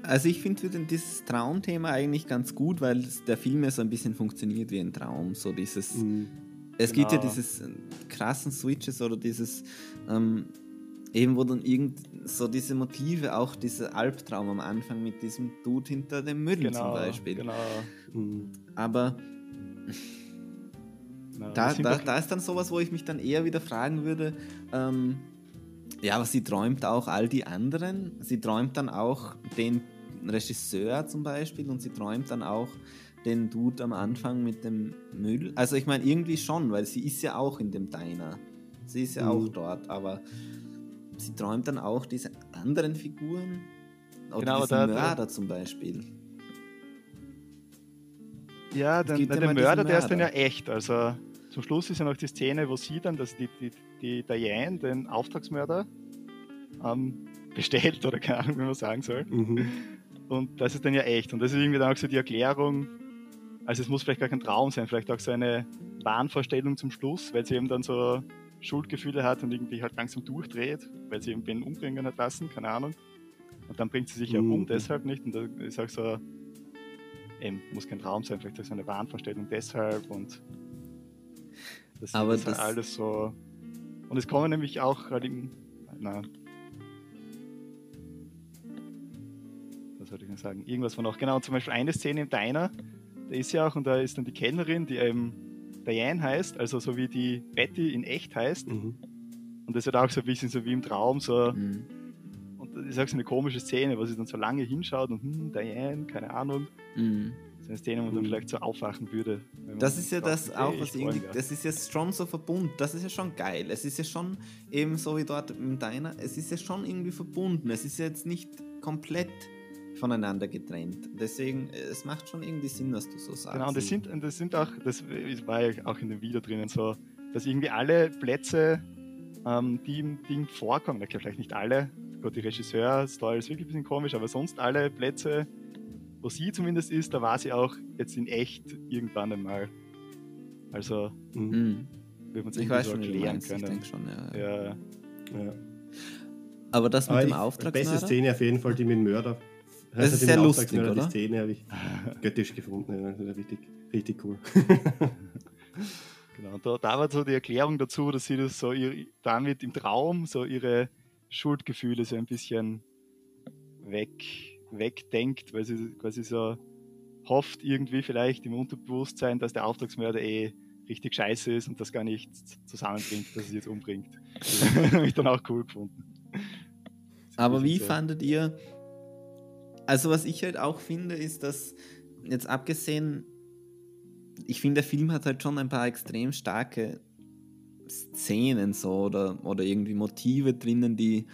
also ich finde dieses Traumthema eigentlich ganz gut, weil der Film ja so ein bisschen funktioniert wie ein Traum. So dieses, mhm. Es genau. gibt ja genau. dieses äh, krassen Switches oder dieses ähm, eben wo dann irgend so diese Motive, auch dieser Albtraum am Anfang mit diesem Dude hinter dem Müll genau, zum Beispiel. Genau. Mhm. Aber Genau, da, da, da, ist dann sowas, wo ich mich dann eher wieder fragen würde, ähm, ja, aber sie träumt auch all die anderen. Sie träumt dann auch den Regisseur zum Beispiel und sie träumt dann auch den Dude am Anfang mit dem Müll. Also ich meine irgendwie schon, weil sie ist ja auch in dem Diner. Sie ist ja mhm. auch dort, aber sie träumt dann auch diese anderen Figuren. Oder genau, diesen Mörder da, zum Beispiel. Ja, den, der, der Mörder, der ist dann ja echt. Also zum Schluss ist ja noch die Szene, wo sie dann, dass die, die, die Diane, den Auftragsmörder, ähm, bestellt oder keine Ahnung, wie man sagen soll. Mhm. Und das ist dann ja echt. Und das ist irgendwie dann auch so die Erklärung, also es muss vielleicht gar kein Traum sein, vielleicht auch so eine Wahnvorstellung zum Schluss, weil sie eben dann so Schuldgefühle hat und irgendwie halt langsam durchdreht, weil sie eben wen umbringen hat lassen, keine Ahnung. Und dann bringt sie sich ja mhm. um, deshalb nicht. Und da ist auch so, eben, muss kein Traum sein, vielleicht auch so eine Wahnvorstellung deshalb und das Aber ist halt das halt alles so. Und es kommen nämlich auch halt im, na, was soll ich denn sagen? Irgendwas von auch, genau, zum Beispiel eine Szene im Diner, da ist ja auch, und da ist dann die Kellnerin, die eben Diane heißt, also so wie die Betty in echt heißt. Mhm. Und das ist halt auch so ein bisschen so wie im Traum, so. Mhm. Und das ist auch so eine komische Szene, wo sie dann so lange hinschaut und hm, Diane, keine Ahnung. Mhm eine Szene, wo man dann vielleicht so aufwachen würde. Das ist ja das auch, was irgendwie, das ist ja schon so verbunden, das ist ja schon geil. Es ist ja schon eben so wie dort im Diner, es ist ja schon irgendwie verbunden. Es ist ja jetzt nicht komplett voneinander getrennt. Deswegen, es macht schon irgendwie Sinn, was du so sagst. Genau, und das sind, das sind auch, das war ja auch in dem Video drinnen so, dass irgendwie alle Plätze, ähm, die im Ding vorkommen, okay, vielleicht nicht alle, Gott, die Regisseur-Story ist wirklich ein bisschen komisch, aber sonst alle Plätze, wo sie zumindest ist, da war sie auch jetzt in echt irgendwann einmal. Also, mhm. wird man sich ich weiß so schon, erklären können. Ich denke schon, ja. ja. ja. Aber das mit Aber dem Auftragsmörder? Beste Szene auf jeden Fall die mit dem Mörder. Das ist sehr lustig, oder? Die Szene habe ich göttisch gefunden. Ja, richtig, richtig cool. genau, da, da war so die Erklärung dazu, dass sie das so ihr, damit im Traum so ihre Schuldgefühle so ein bisschen weg wegdenkt, weil sie quasi so hofft irgendwie vielleicht im Unterbewusstsein, dass der Auftragsmörder eh richtig scheiße ist und das gar nicht zusammenbringt, dass sie jetzt umbringt. Das habe ich dann auch cool gefunden. Aber wie so. fandet ihr, also was ich halt auch finde, ist, dass jetzt abgesehen, ich finde, der Film hat halt schon ein paar extrem starke Szenen so oder, oder irgendwie Motive drinnen, die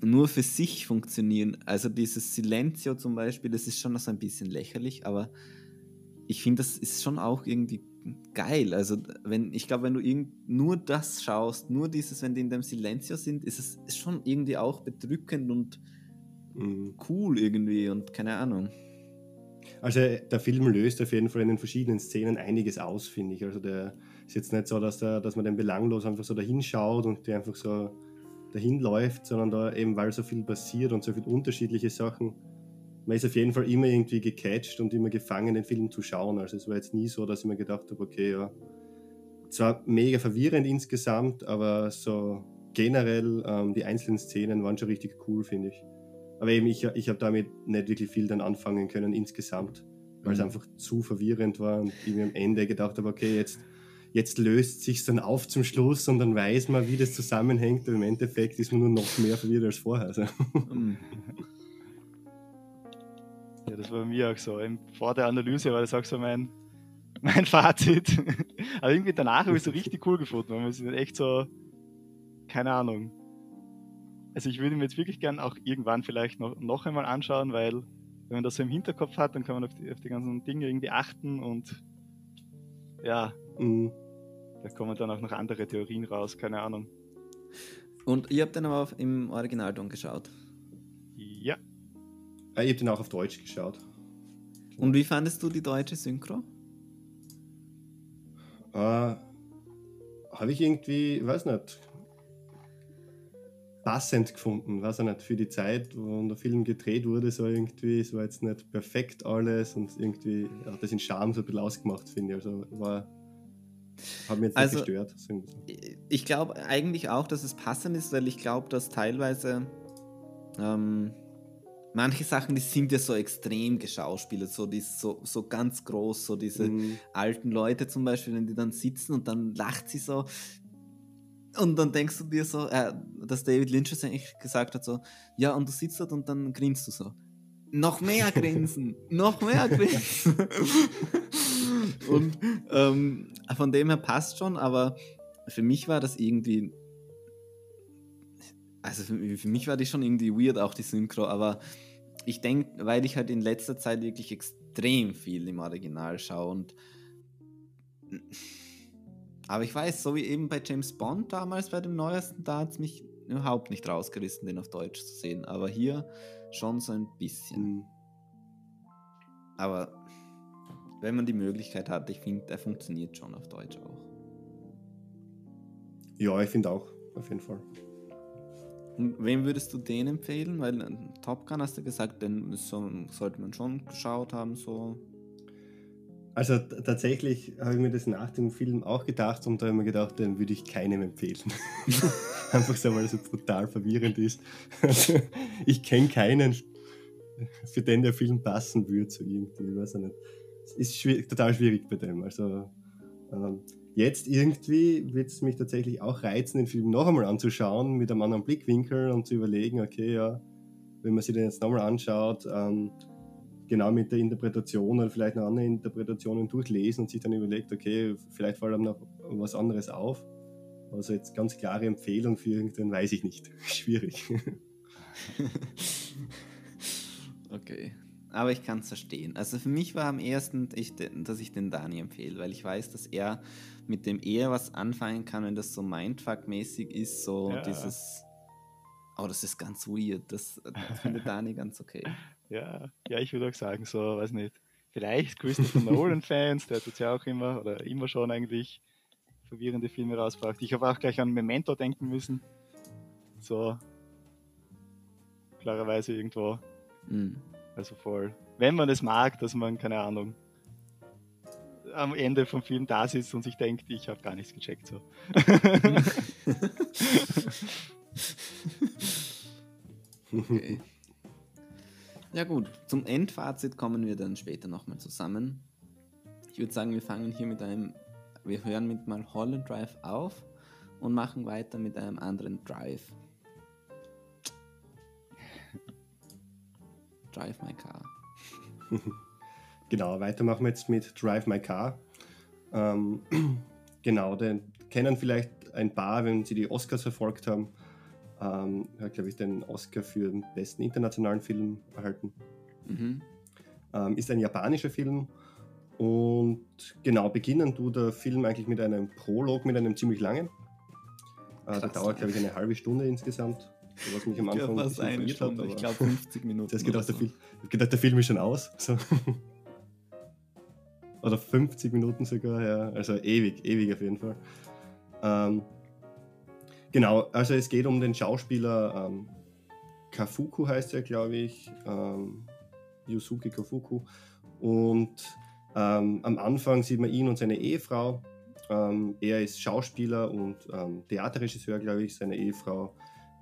nur für sich funktionieren. Also dieses Silencio zum Beispiel, das ist schon noch so ein bisschen lächerlich, aber ich finde, das ist schon auch irgendwie geil. Also wenn, ich glaube, wenn du irgend, nur das schaust, nur dieses, wenn die in dem Silencio sind, ist es schon irgendwie auch bedrückend und mhm. cool irgendwie und keine Ahnung. Also der Film löst auf jeden Fall in den verschiedenen Szenen einiges aus, finde ich. Also der ist jetzt nicht so, dass, der, dass man den belanglos einfach so dahinschaut und der einfach so dahin läuft, sondern da eben, weil so viel passiert und so viele unterschiedliche Sachen, man ist auf jeden Fall immer irgendwie gecatcht und immer gefangen, den Film zu schauen. Also es war jetzt nie so, dass ich mir gedacht habe, okay, ja, zwar mega verwirrend insgesamt, aber so generell ähm, die einzelnen Szenen waren schon richtig cool, finde ich. Aber eben, ich, ich habe damit nicht wirklich viel dann anfangen können insgesamt, weil mhm. es einfach zu verwirrend war und ich mir am Ende gedacht habe, okay, jetzt jetzt löst sich dann auf zum Schluss und dann weiß man, wie das zusammenhängt. Und im Endeffekt ist man nur noch mehr verwirrt als vorher. Also. Ja, das war bei mir auch so. Vor der Analyse war das auch so mein, mein Fazit. Aber irgendwie danach habe ich es so richtig cool gefunden, weil man sich echt so, keine Ahnung. Also ich würde mir jetzt wirklich gern auch irgendwann vielleicht noch, noch einmal anschauen, weil wenn man das so im Hinterkopf hat, dann kann man auf die, auf die ganzen Dinge irgendwie achten und ja, mhm. Da kommen dann auch noch andere Theorien raus, keine Ahnung. Und ihr habt den aber im Originalton geschaut? Ja. Ah, ich habe den auch auf Deutsch geschaut. Und wie fandest du die deutsche Synchro? Äh, habe ich irgendwie, weiß nicht, passend gefunden, weiß ich nicht, für die Zeit, wo der Film gedreht wurde, so irgendwie, es war jetzt nicht perfekt alles und irgendwie hat das in Charme so ein bisschen ausgemacht, finde ich. Also war hat mich jetzt also, nicht gestört. Ich glaube eigentlich auch, dass es passend ist, weil ich glaube, dass teilweise, ähm, manche Sachen, die sind ja so extrem geschauspielert, so, die so, so ganz groß, so diese mhm. alten Leute zum Beispiel, wenn die dann sitzen und dann lacht sie so. Und dann denkst du dir so, äh, dass David Lynch es eigentlich gesagt hat, so, ja, und du sitzt dort und dann grinst du so. Noch mehr grinsen, noch mehr grinsen. und ähm, von dem her passt schon, aber für mich war das irgendwie also für, für, mich war die schon irgendwie weird, auch die Synchro, aber ich denke, weil ich halt in letzter Zeit wirklich extrem viel im Original schaue und. Aber ich weiß, so wie eben bei James Bond damals bei dem neuesten, da hat es mich überhaupt nicht rausgerissen, den auf Deutsch zu sehen. Aber hier schon so ein bisschen. Mhm. Aber wenn man die Möglichkeit hat, ich finde, er funktioniert schon auf Deutsch auch. Ja, ich finde auch, auf jeden Fall. Und wem würdest du den empfehlen? Weil äh, Top Gun hast du gesagt, den so, sollte man schon geschaut haben. So. Also tatsächlich habe ich mir das nach dem Film auch gedacht und da habe ich mir gedacht, den würde ich keinem empfehlen. Einfach so, weil er so brutal verwirrend ist. ich kenne keinen, für den der Film passen würde, so irgendwie. Ich weiß nicht. Es ist schwierig, total schwierig bei dem. Also ähm, Jetzt irgendwie wird es mich tatsächlich auch reizen, den Film noch einmal anzuschauen, mit einem anderen Blickwinkel und zu überlegen, okay, ja, wenn man sich den jetzt nochmal anschaut, ähm, genau mit der Interpretation oder vielleicht noch andere Interpretationen durchlesen und sich dann überlegt, okay, vielleicht fällt einem noch was anderes auf. Also jetzt ganz klare Empfehlung für irgendeinen, weiß ich nicht. Schwierig. okay. Aber ich kann es verstehen. Also für mich war am ersten, ich, dass ich den Dani empfehle, weil ich weiß, dass er mit dem eher was anfangen kann, wenn das so Mindfuck-mäßig ist, so ja. dieses. Oh, das ist ganz weird. Das, das findet Dani ganz okay. Ja, ja, ich würde auch sagen, so, weiß nicht. Vielleicht Christopher Nolan-Fans, der tut ja auch immer, oder immer schon eigentlich verwirrende Filme rausbracht. Ich habe auch gleich an Memento denken müssen. So, klarerweise irgendwo. Mhm. Also voll. Wenn man es mag, dass man, keine Ahnung, am Ende vom Film da sitzt und sich denkt, ich habe gar nichts gecheckt. So. okay. Ja gut, zum Endfazit kommen wir dann später nochmal zusammen. Ich würde sagen, wir fangen hier mit einem, wir hören mit mal Holland Drive auf und machen weiter mit einem anderen Drive. Drive My Car. genau, weiter machen wir jetzt mit Drive My Car. Ähm, genau, den kennen vielleicht ein paar, wenn sie die Oscars verfolgt haben. Ähm, hat, glaube ich, den Oscar für den besten internationalen Film erhalten. Mhm. Ähm, ist ein japanischer Film und genau, beginnen du der Film eigentlich mit einem Prolog, mit einem ziemlich langen. Äh, der dauert, glaube ich, eine halbe Stunde insgesamt. Was mich am Anfang ja, ein eine Stunde, hat, ich glaube 50 Minuten. Ich gedacht, so. der Film, gedacht, der Film ist schon aus. So. oder 50 Minuten sogar, ja. Also ewig, ewig auf jeden Fall. Ähm, genau, also es geht um den Schauspieler ähm, Kafuku heißt er, glaube ich. Ähm, Yusuke Kafuku. Und ähm, am Anfang sieht man ihn und seine Ehefrau. Ähm, er ist Schauspieler und ähm, Theaterregisseur, glaube ich. Seine Ehefrau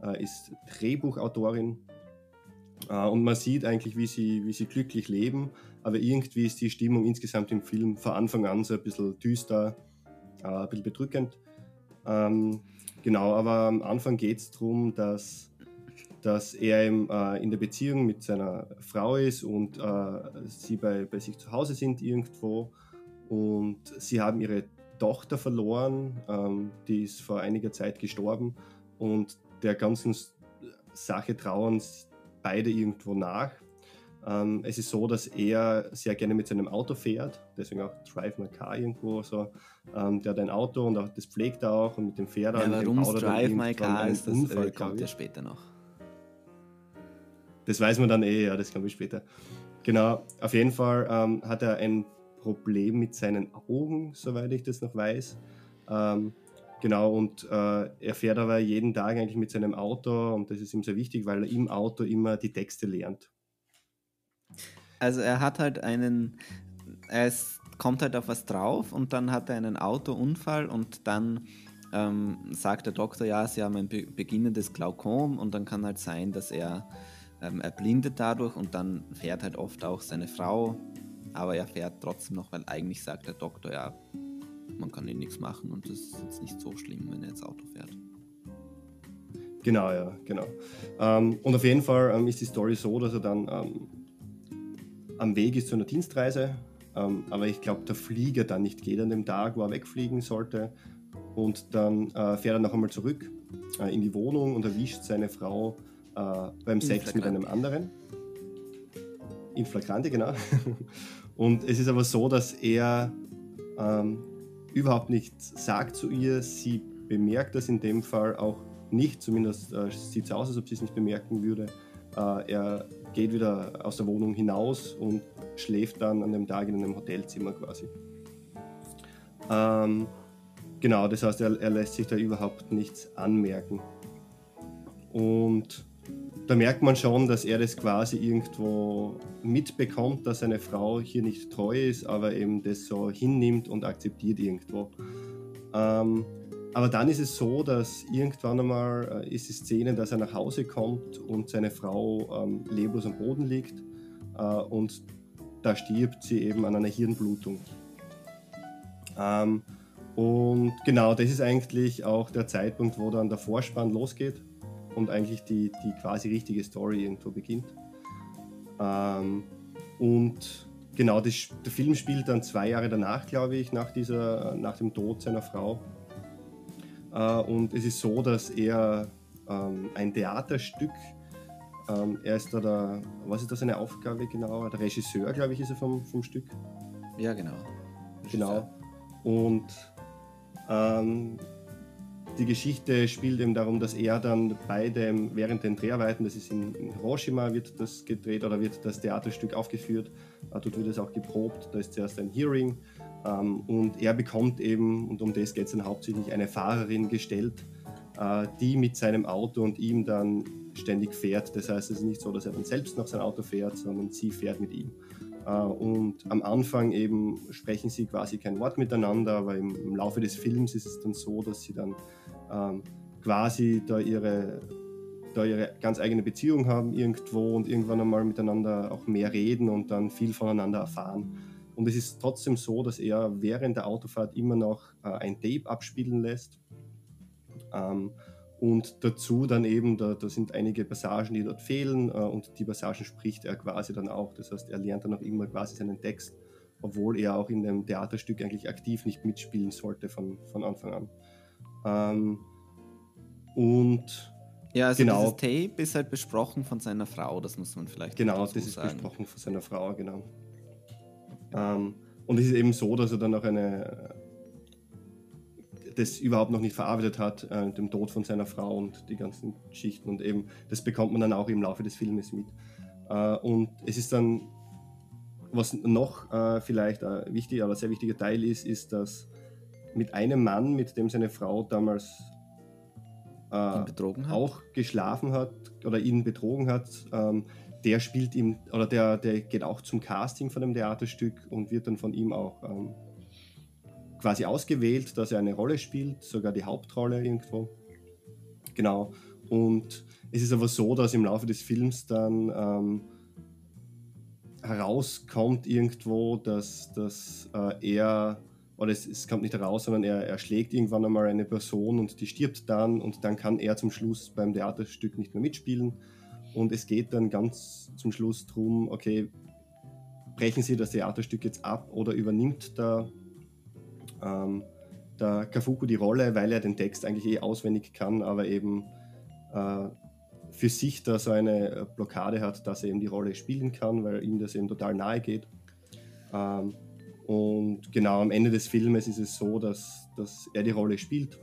äh, ist Drehbuchautorin. Äh, und man sieht eigentlich, wie sie, wie sie glücklich leben, aber irgendwie ist die Stimmung insgesamt im Film von Anfang an so ein bisschen düster, äh, ein bisschen bedrückend. Ähm, genau, aber am Anfang geht es darum, dass, dass er im, äh, in der Beziehung mit seiner Frau ist und äh, sie bei, bei sich zu Hause sind irgendwo und sie haben ihre Tochter verloren, ähm, die ist vor einiger Zeit gestorben und der ganzen Sache trauern beide irgendwo nach. Ähm, es ist so, dass er sehr gerne mit seinem Auto fährt, deswegen auch Drive My Car irgendwo so. Ähm, der hat ein Auto und auch, das pflegt er auch und mit dem Pferd ja, warum Drive My Car ist, das Unfall, äh, kommt ja später noch. Das weiß man dann eh, ja, das kommt später. Genau, auf jeden Fall ähm, hat er ein Problem mit seinen Augen, soweit ich das noch weiß. Ähm, Genau, und äh, er fährt aber jeden Tag eigentlich mit seinem Auto und das ist ihm sehr wichtig, weil er im Auto immer die Texte lernt. Also er hat halt einen, er kommt halt auf was drauf und dann hat er einen Autounfall und dann ähm, sagt der Doktor, ja, sie haben ein be beginnendes Glaukom und dann kann halt sein, dass er ähm, er blindet dadurch und dann fährt halt oft auch seine Frau, aber er fährt trotzdem noch, weil eigentlich sagt der Doktor, ja, man kann ihn nichts machen und es ist jetzt nicht so schlimm, wenn er jetzt Auto fährt. Genau, ja, genau. Ähm, und auf jeden Fall ähm, ist die Story so, dass er dann ähm, am Weg ist zu einer Dienstreise, ähm, aber ich glaube, der Flieger dann nicht geht an dem Tag, wo er wegfliegen sollte. Und dann äh, fährt er noch einmal zurück äh, in die Wohnung und erwischt seine Frau äh, beim Sex mit einem anderen. In Flagrante, genau. und es ist aber so, dass er ähm, überhaupt nichts sagt zu ihr. Sie bemerkt das in dem Fall auch nicht, zumindest äh, sieht es aus, als ob sie es nicht bemerken würde. Äh, er geht wieder aus der Wohnung hinaus und schläft dann an dem Tag in einem Hotelzimmer quasi. Ähm, genau, das heißt, er, er lässt sich da überhaupt nichts anmerken. Und da merkt man schon, dass er das quasi irgendwo mitbekommt, dass seine Frau hier nicht treu ist, aber eben das so hinnimmt und akzeptiert irgendwo. Ähm, aber dann ist es so, dass irgendwann einmal äh, ist die Szene, dass er nach Hause kommt und seine Frau ähm, leblos am Boden liegt äh, und da stirbt sie eben an einer Hirnblutung. Ähm, und genau, das ist eigentlich auch der Zeitpunkt, wo dann der Vorspann losgeht und eigentlich die, die quasi richtige Story irgendwo beginnt. Ähm, und genau, das, der Film spielt dann zwei Jahre danach, glaube ich, nach, dieser, nach dem Tod seiner Frau. Äh, und es ist so, dass er ähm, ein Theaterstück, ähm, er ist da der, was ist da seine Aufgabe genau? Der Regisseur, glaube ich, ist er vom, vom Stück. Ja, genau. Regisseur. Genau. Und ähm, die Geschichte spielt eben darum, dass er dann bei dem, während den Dreharbeiten, das ist in, in Hiroshima, wird das gedreht oder wird das Theaterstück aufgeführt. Äh, dort wird es auch geprobt. Da ist zuerst ein Hearing und er bekommt eben, und um das geht es dann hauptsächlich, eine Fahrerin gestellt, äh, die mit seinem Auto und ihm dann ständig fährt. Das heißt, es ist nicht so, dass er dann selbst noch sein Auto fährt, sondern sie fährt mit ihm. Äh, und am Anfang eben sprechen sie quasi kein Wort miteinander, aber im, im Laufe des Films ist es dann so, dass sie dann ähm, quasi da ihre, da ihre ganz eigene Beziehung haben irgendwo und irgendwann einmal miteinander auch mehr reden und dann viel voneinander erfahren. Und es ist trotzdem so, dass er während der Autofahrt immer noch äh, ein Tape abspielen lässt. Ähm, und dazu dann eben, da, da, sind einige Passagen, die dort fehlen äh, und die Passagen spricht er quasi dann auch. Das heißt, er lernt dann auch immer quasi seinen Text, obwohl er auch in dem Theaterstück eigentlich aktiv nicht mitspielen sollte von, von Anfang an. Ähm, und ja, also genau. dieses Tape ist halt besprochen von seiner Frau, das muss man vielleicht Genau, das ist sagen. besprochen von seiner Frau, genau. Ähm, und es ist eben so, dass er dann auch eine das überhaupt noch nicht verarbeitet hat, äh, dem Tod von seiner Frau und die ganzen Geschichten. Und eben, das bekommt man dann auch im Laufe des Filmes mit. Äh, und es ist dann, was noch äh, vielleicht ein wichtiger, aber sehr wichtiger Teil ist, ist, dass mit einem Mann, mit dem seine Frau damals äh, auch geschlafen hat oder ihn betrogen hat, ähm, der spielt ihm, oder der, der geht auch zum Casting von dem Theaterstück und wird dann von ihm auch ähm, quasi ausgewählt, dass er eine Rolle spielt, sogar die Hauptrolle irgendwo. Genau. Und es ist aber so, dass im Laufe des Films dann ähm, herauskommt irgendwo, dass, dass äh, er, oder es, es, kommt nicht heraus, sondern er, er schlägt irgendwann einmal eine Person und die stirbt dann und dann kann er zum Schluss beim Theaterstück nicht mehr mitspielen. Und es geht dann ganz zum Schluss darum, okay, brechen Sie das Theaterstück jetzt ab oder übernimmt der, ähm, der Kafuku die Rolle, weil er den Text eigentlich eh auswendig kann, aber eben äh, für sich da so eine Blockade hat, dass er eben die Rolle spielen kann, weil ihm das eben total nahe geht. Ähm, und genau am Ende des Filmes ist es so, dass, dass er die Rolle spielt.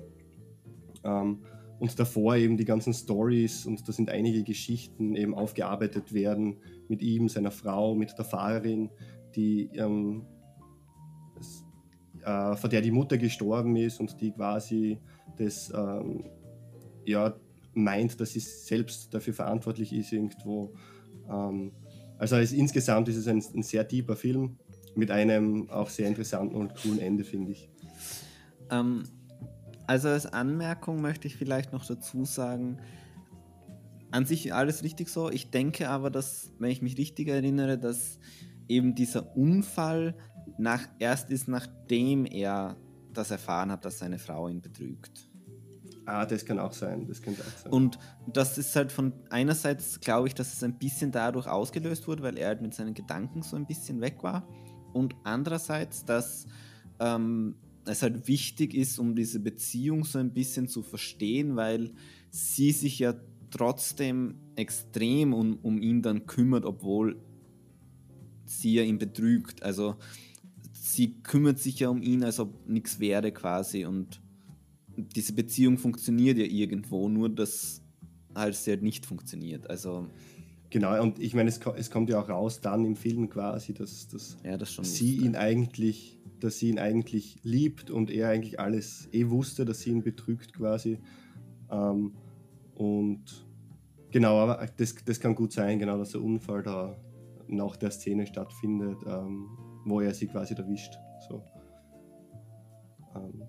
Ähm, und davor eben die ganzen Stories und da sind einige Geschichten eben aufgearbeitet werden mit ihm, seiner Frau, mit der Fahrerin, die ähm, äh, vor der die Mutter gestorben ist und die quasi das ähm, ja meint, dass sie selbst dafür verantwortlich ist irgendwo. Ähm, also es, insgesamt ist es ein, ein sehr tiefer Film mit einem auch sehr interessanten und coolen Ende, finde ich. Ähm, also als Anmerkung möchte ich vielleicht noch dazu sagen, an sich alles richtig so. Ich denke aber, dass, wenn ich mich richtig erinnere, dass eben dieser Unfall nach, erst ist, nachdem er das erfahren hat, dass seine Frau ihn betrügt. Ah, das kann auch sein. Das könnte auch sein. Und das ist halt von einerseits, glaube ich, dass es ein bisschen dadurch ausgelöst wurde, weil er halt mit seinen Gedanken so ein bisschen weg war. Und andererseits, dass ähm, es halt wichtig ist, um diese Beziehung so ein bisschen zu verstehen, weil sie sich ja trotzdem extrem um, um ihn dann kümmert, obwohl sie ja ihn betrügt. Also sie kümmert sich ja um ihn, als ob nichts wäre quasi. Und diese Beziehung funktioniert ja irgendwo, nur dass halt sie halt nicht funktioniert. Also Genau, und ich meine, es, es, kommt ja auch raus dann im Film quasi, dass, dass ja, das sie ihn eigentlich, dass sie ihn eigentlich liebt und er eigentlich alles eh wusste, dass sie ihn betrügt quasi. Ähm, und genau, aber das, das kann gut sein, genau, dass der Unfall da nach der Szene stattfindet, ähm, wo er sie quasi erwischt. So. Ähm,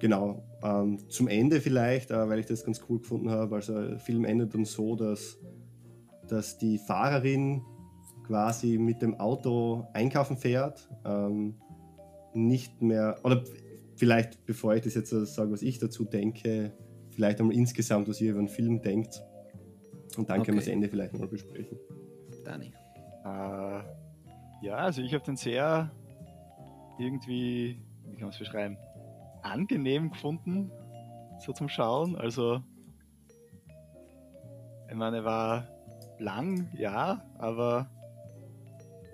genau, ähm, zum Ende vielleicht, äh, weil ich das ganz cool gefunden habe. Also der Film endet dann so, dass, dass die Fahrerin quasi mit dem Auto einkaufen fährt, ähm, nicht mehr, oder vielleicht bevor ich das jetzt sage, was ich dazu denke, vielleicht einmal insgesamt, was ihr über den Film denkt. Und dann okay. können wir das Ende vielleicht nochmal besprechen. Dani. Äh, ja, also ich habe den sehr irgendwie, wie kann man es beschreiben, angenehm gefunden, so zum Schauen. Also, ich meine, er war lang, ja, aber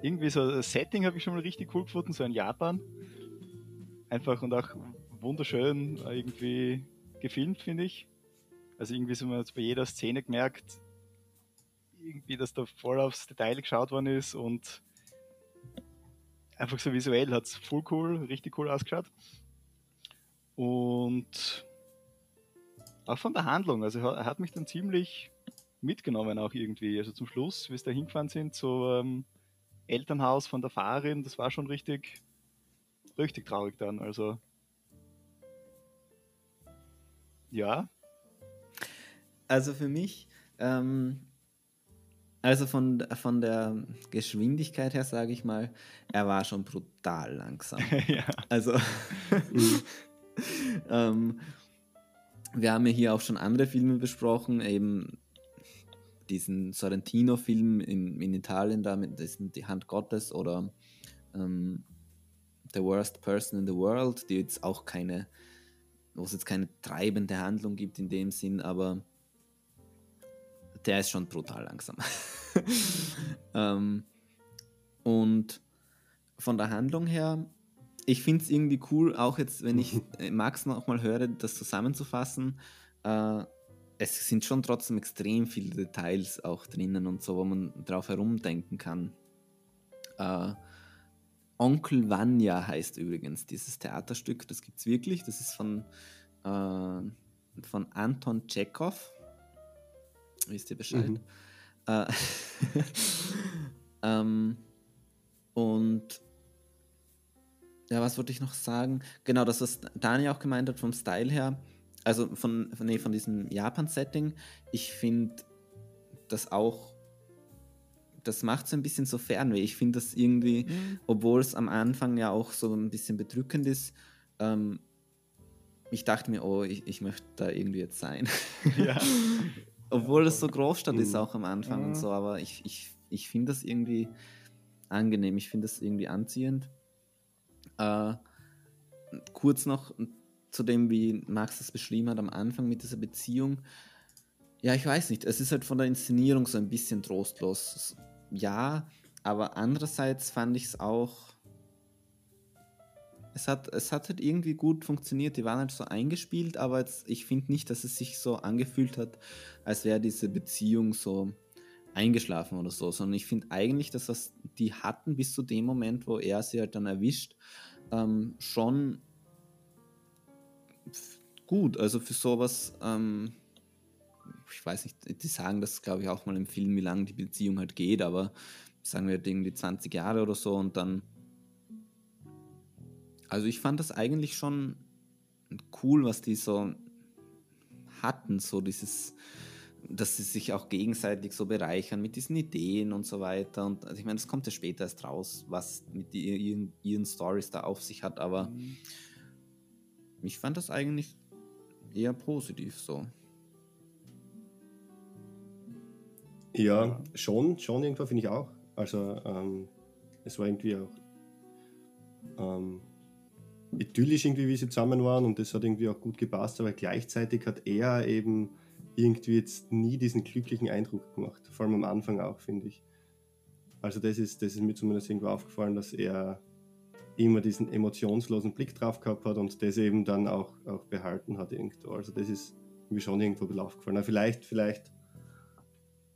irgendwie so das Setting habe ich schon mal richtig cool gefunden, so in Japan. Einfach und auch wunderschön irgendwie gefilmt, finde ich. Also irgendwie so man jetzt bei jeder Szene gemerkt, irgendwie, dass da voll aufs Detail geschaut worden ist und einfach so visuell hat es voll cool, richtig cool ausgeschaut. Und auch von der Handlung, also er hat mich dann ziemlich mitgenommen auch irgendwie. Also zum Schluss, wie es da hingefahren sind, so ähm, Elternhaus von der Fahrerin, das war schon richtig, richtig traurig dann. Also ja. Also für mich, ähm, also von, von der Geschwindigkeit her, sage ich mal, er war schon brutal langsam. ja. Also, ähm, wir haben ja hier auch schon andere Filme besprochen, eben diesen Sorrentino-Film in, in Italien, da mit diesen, Die Hand Gottes oder ähm, The Worst Person in the World, die jetzt auch keine wo es jetzt keine treibende Handlung gibt in dem Sinn, aber der ist schon brutal langsam. ähm, und von der Handlung her, ich finde es irgendwie cool, auch jetzt, wenn ich äh, Max noch mal höre, das zusammenzufassen. Äh, es sind schon trotzdem extrem viele Details auch drinnen und so, wo man drauf herumdenken kann. Äh, Onkel Vanya heißt übrigens dieses Theaterstück. Das gibt es wirklich. Das ist von, äh, von Anton Tschechow. Wisst ihr Bescheid? Mhm. Äh, ähm, und ja, was wollte ich noch sagen? Genau, das, was Dani auch gemeint hat vom Style her, also von, nee, von diesem Japan-Setting, ich finde das auch das macht es ein bisschen so fernweh. Ich finde das irgendwie, mhm. obwohl es am Anfang ja auch so ein bisschen bedrückend ist, ähm, ich dachte mir, oh, ich, ich möchte da irgendwie jetzt sein. Ja. obwohl es so Großstadt mhm. ist auch am Anfang mhm. und so, aber ich, ich, ich finde das irgendwie angenehm, ich finde das irgendwie anziehend. Äh, kurz noch zu dem, wie Max das beschrieben hat am Anfang mit dieser Beziehung. Ja, ich weiß nicht. Es ist halt von der Inszenierung so ein bisschen trostlos ja, aber andererseits fand ich es auch. Es hat, es hat halt irgendwie gut funktioniert. Die waren halt so eingespielt, aber jetzt, ich finde nicht, dass es sich so angefühlt hat, als wäre diese Beziehung so eingeschlafen oder so, sondern ich finde eigentlich, dass was die hatten bis zu dem Moment, wo er sie halt dann erwischt, ähm, schon gut. Also für sowas, ähm, ich weiß nicht, die sagen das, glaube ich, auch mal im Film, wie lange die Beziehung halt geht, aber sagen wir irgendwie 20 Jahre oder so und dann. Also ich fand das eigentlich schon cool, was die so hatten, so dieses dass sie sich auch gegenseitig so bereichern mit diesen Ideen und so weiter. Und also ich meine, das kommt ja später erst raus, was mit die, ihren, ihren Stories da auf sich hat, aber mhm. ich fand das eigentlich eher positiv so. Ja, schon, schon irgendwo finde ich auch. Also ähm, es war irgendwie auch ähm, idyllisch irgendwie, wie sie zusammen waren und das hat irgendwie auch gut gepasst, aber gleichzeitig hat er eben irgendwie jetzt nie diesen glücklichen Eindruck gemacht. Vor allem am Anfang auch, finde ich. Also das ist, das ist mir zumindest irgendwo aufgefallen, dass er immer diesen emotionslosen Blick drauf gehabt hat und das eben dann auch, auch behalten hat irgendwo. Also das ist mir schon irgendwo aufgefallen. Aber vielleicht, vielleicht,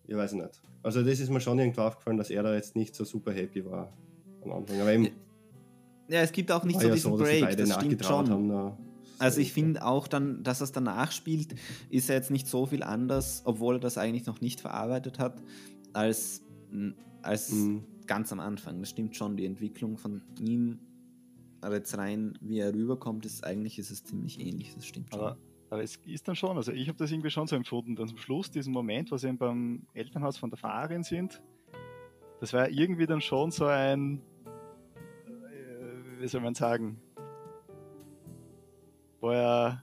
ich weiß nicht. Also das ist mir schon irgendwo aufgefallen, dass er da jetzt nicht so super happy war am Anfang. Aber eben, ja, es gibt auch nicht so ja diesen so, Break, das stimmt schon. Haben, also ich finde auch dann, dass es danach spielt, ist er jetzt nicht so viel anders, obwohl er das eigentlich noch nicht verarbeitet hat, als, als mhm. ganz am Anfang. Das stimmt schon, die Entwicklung von ihm, aber jetzt rein, wie er rüberkommt, ist eigentlich ist es ziemlich ähnlich, das stimmt schon. Aber, aber es ist dann schon, also ich habe das irgendwie schon so empfunden, dass am Schluss, diesen Moment, wo sie beim Elternhaus von der Fahrerin sind, das war irgendwie dann schon so ein, äh, wie soll man sagen, wo er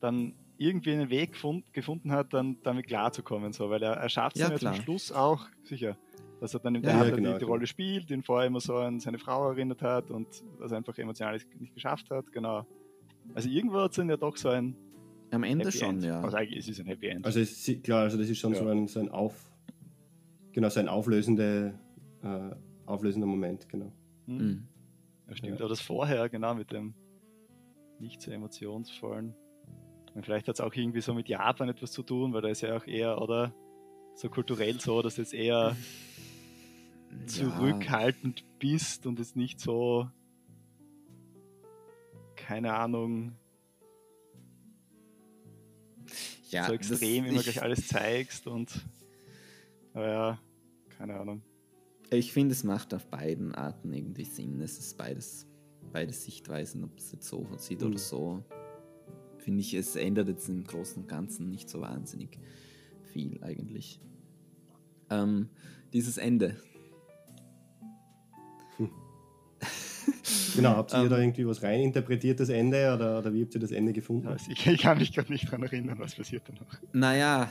dann irgendwie einen Weg gefund, gefunden hat, dann damit klarzukommen, so, weil er, er schafft es ja, zum Schluss auch, sicher, dass er dann im Theater ja, genau, die, die, Rolle spielt, den vorher immer so an seine Frau erinnert hat und das einfach emotional nicht geschafft hat, genau. Also irgendwo hat es dann ja doch so ein Am Ende Happy schon, End. ja. Also eigentlich ist es ein Happy End. Also ist, klar, also das ist schon ja. so, ein, so ein Auf, genau, so ein auflösende, äh, auflösender Moment, genau. Mhm. Ja, stimmt, aber das vorher, genau, mit dem nicht so emotionsvollen. Und vielleicht hat es auch irgendwie so mit Japan etwas zu tun, weil da ist ja auch eher, oder so kulturell so, dass du jetzt eher ja. zurückhaltend bist und es nicht so, keine Ahnung, ja, so extrem immer gleich alles zeigst und aber ja, keine Ahnung. Ich finde, es macht auf beiden Arten irgendwie Sinn. Es ist beides beide Sichtweisen, ob es jetzt so sieht mhm. oder so. Finde ich, es ändert jetzt im Großen und Ganzen nicht so wahnsinnig viel eigentlich. Ähm, dieses Ende. Genau, habt ihr da irgendwie was reininterpretiert, das Ende, oder, oder wie habt ihr das Ende gefunden? Also ich, ich, kann mich gerade nicht daran erinnern, was passiert da noch. Naja,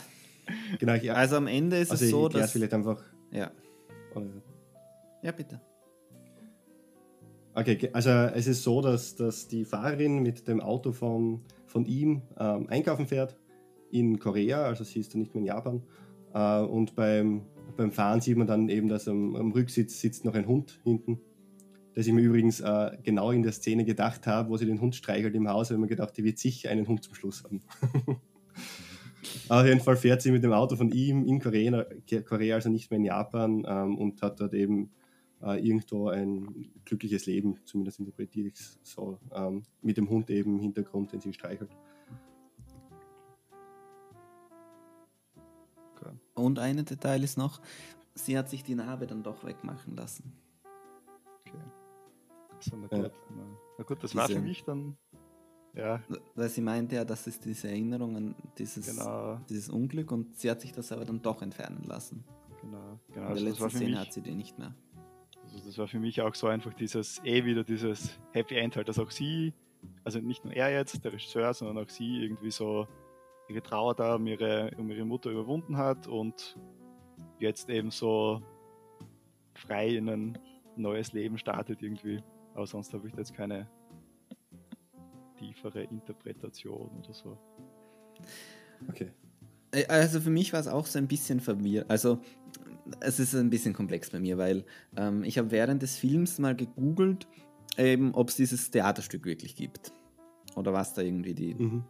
genau, ich, also am Ende ist also es so, dass... vielleicht einfach... Ja. Oder, ja, bitte. Okay, also es ist so, dass, dass die Fahrerin mit dem Auto von, von ihm ähm, einkaufen fährt in Korea, also sie ist dann nicht mehr in Japan. Äh, und beim, beim Fahren sieht man dann eben, dass am, am Rücksitz sitzt noch ein Hund hinten. Das ich mir übrigens äh, genau in der Szene gedacht habe, wo sie den Hund streichelt im Haus, habe ich mir gedacht, die wird sicher einen Hund zum Schluss haben. Auf jeden Fall fährt sie mit dem Auto von ihm in Korea, Korea also nicht mehr in Japan, ähm, und hat dort eben äh, irgendwo ein glückliches Leben, zumindest interpretiere ich es so, ähm, mit dem Hund eben im Hintergrund, den sie streichelt. Okay. Und ein Detail ist noch, sie hat sich die Narbe dann doch wegmachen lassen. Okay. So, na, gut. na gut, das Diese, war für mich dann. Ja. Weil sie meinte ja, das ist diese Erinnerung an dieses, genau. dieses Unglück und sie hat sich das aber dann doch entfernen lassen. Genau, genau. In der also letzten Szene hat sie die nicht mehr. Also das war für mich auch so einfach dieses, eh wieder dieses Happy End halt, dass auch sie, also nicht nur er jetzt, der Regisseur, sondern auch sie irgendwie so ihre Trauer da um ihre, um ihre Mutter überwunden hat und jetzt eben so frei in ein neues Leben startet irgendwie. Aber sonst habe ich da jetzt keine tiefere Interpretation oder so. Okay. Also für mich war es auch so ein bisschen verwirrt. Also es ist ein bisschen komplex bei mir, weil ähm, ich habe während des Films mal gegoogelt, ähm, ob es dieses Theaterstück wirklich gibt. Oder was da irgendwie die mhm.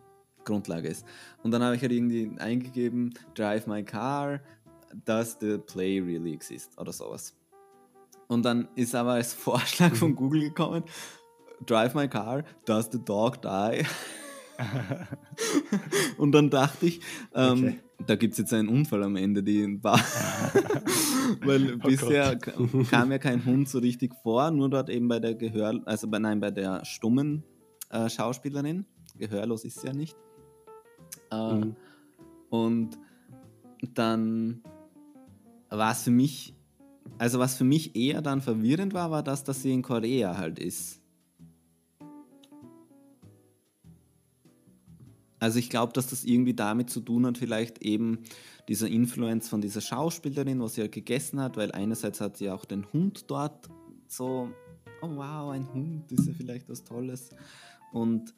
Grundlage ist. Und dann habe ich halt irgendwie eingegeben, Drive My Car, does the play really exist? Oder sowas. Und dann ist aber als Vorschlag von mhm. Google gekommen, Drive My Car, does the dog die? und dann dachte ich, ähm, okay. da gibt es jetzt einen Unfall am Ende, die war. Weil oh bisher kam ja kein Hund so richtig vor, nur dort eben bei der Gehör, also bei, nein, bei der stummen äh, Schauspielerin. Gehörlos ist sie ja nicht. Äh, mhm. Und dann war es für mich, also was für mich eher dann verwirrend war, war das, dass sie in Korea halt ist. Also ich glaube, dass das irgendwie damit zu tun hat, vielleicht eben dieser Influence von dieser Schauspielerin, was sie halt gegessen hat, weil einerseits hat sie auch den Hund dort so, oh wow, ein Hund ist ja vielleicht was Tolles. Und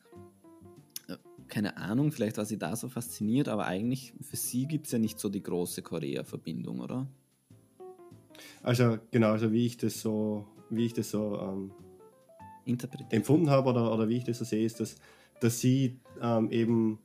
äh, keine Ahnung, vielleicht war sie da so fasziniert, aber eigentlich für sie gibt es ja nicht so die große Korea-Verbindung, oder? Also genau, also wie ich das so, wie ich das so ähm, empfunden habe oder, oder wie ich das so sehe, ist, dass, dass sie ähm, eben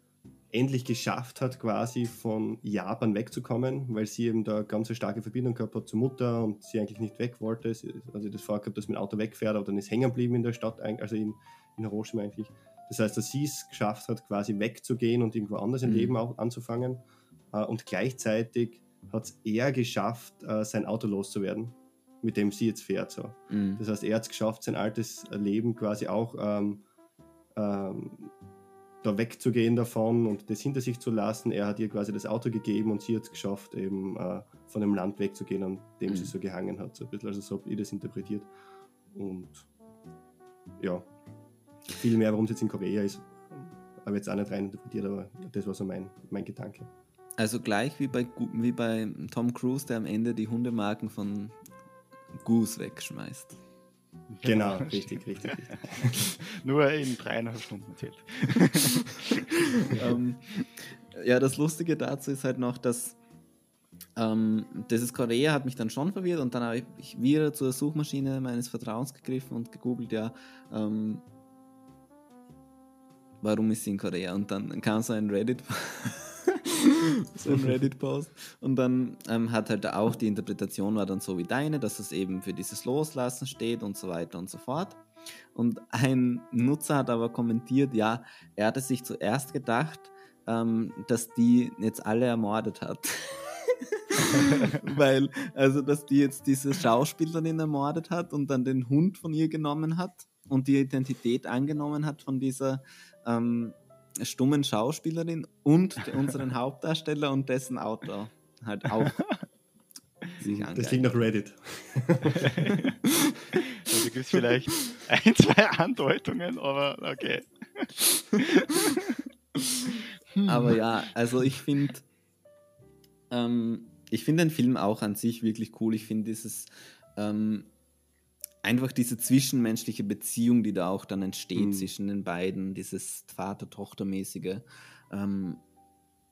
endlich geschafft hat, quasi von Japan wegzukommen, weil sie eben da ganz eine starke Verbindung gehabt hat zur Mutter und sie eigentlich nicht weg wollte. Also das vorgehabt, dass mein Auto wegfährt, aber dann ist hängen geblieben in der Stadt, also in, in Hiroshima eigentlich. Das heißt, dass sie es geschafft hat, quasi wegzugehen und irgendwo anders im mhm. Leben auch anzufangen. Äh, und gleichzeitig hat es er geschafft, äh, sein Auto loszuwerden, mit dem sie jetzt fährt. So. Mhm. Das heißt, er hat es geschafft, sein altes Leben quasi auch ähm, ähm, da wegzugehen davon und das hinter sich zu lassen. Er hat ihr quasi das Auto gegeben und sie hat es geschafft, eben äh, von dem Land wegzugehen, an dem mhm. sie so gehangen hat. So ein bisschen, also so habe ich das interpretiert. Und ja, viel mehr, warum es jetzt in Korea ist, habe ich jetzt auch nicht rein interpretiert, aber das war so mein, mein Gedanke. Also gleich wie bei, wie bei Tom Cruise, der am Ende die Hundemarken von Goose wegschmeißt. Genau, richtig, richtig. richtig. Nur in dreieinhalb Stunden erzählt. ähm, ja, das Lustige dazu ist halt noch, dass ähm, dieses Korea hat mich dann schon verwirrt und dann habe ich wieder zur Suchmaschine meines Vertrauens gegriffen und gegoogelt, ja, ähm, warum ist sie in Korea? Und dann kam so ein Reddit. so ein Reddit-Post. Und dann ähm, hat halt auch die Interpretation war dann so wie deine, dass es eben für dieses Loslassen steht und so weiter und so fort. Und ein Nutzer hat aber kommentiert, ja, er hatte sich zuerst gedacht, ähm, dass die jetzt alle ermordet hat. Weil, also, dass die jetzt diese Schauspielerin ermordet hat und dann den Hund von ihr genommen hat und die Identität angenommen hat von dieser ähm, stummen Schauspielerin und unseren Hauptdarsteller und dessen Auto halt auch sich Das klingt nach Reddit. also gibt es vielleicht ein, zwei Andeutungen, aber okay. aber ja, also ich finde ähm, ich finde den Film auch an sich wirklich cool. Ich finde dieses ähm, einfach diese zwischenmenschliche Beziehung, die da auch dann entsteht mhm. zwischen den beiden, dieses Vater-Tochter-mäßige. Ähm,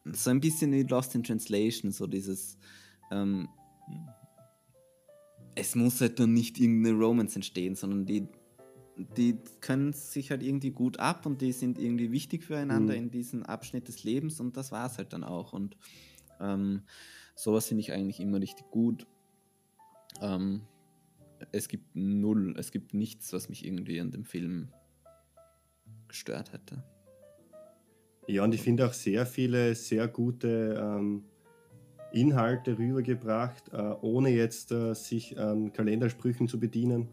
so ein bisschen wie Lost in Translation, so dieses. Ähm, es muss halt dann nicht irgendeine Romance entstehen, sondern die, die können sich halt irgendwie gut ab und die sind irgendwie wichtig füreinander mhm. in diesem Abschnitt des Lebens und das war es halt dann auch. Und ähm, sowas finde ich eigentlich immer richtig gut. Ähm, es gibt null, es gibt nichts, was mich irgendwie an dem Film gestört hätte. Ja, und ich finde auch sehr viele sehr gute ähm, Inhalte rübergebracht, äh, ohne jetzt äh, sich an Kalendersprüchen zu bedienen.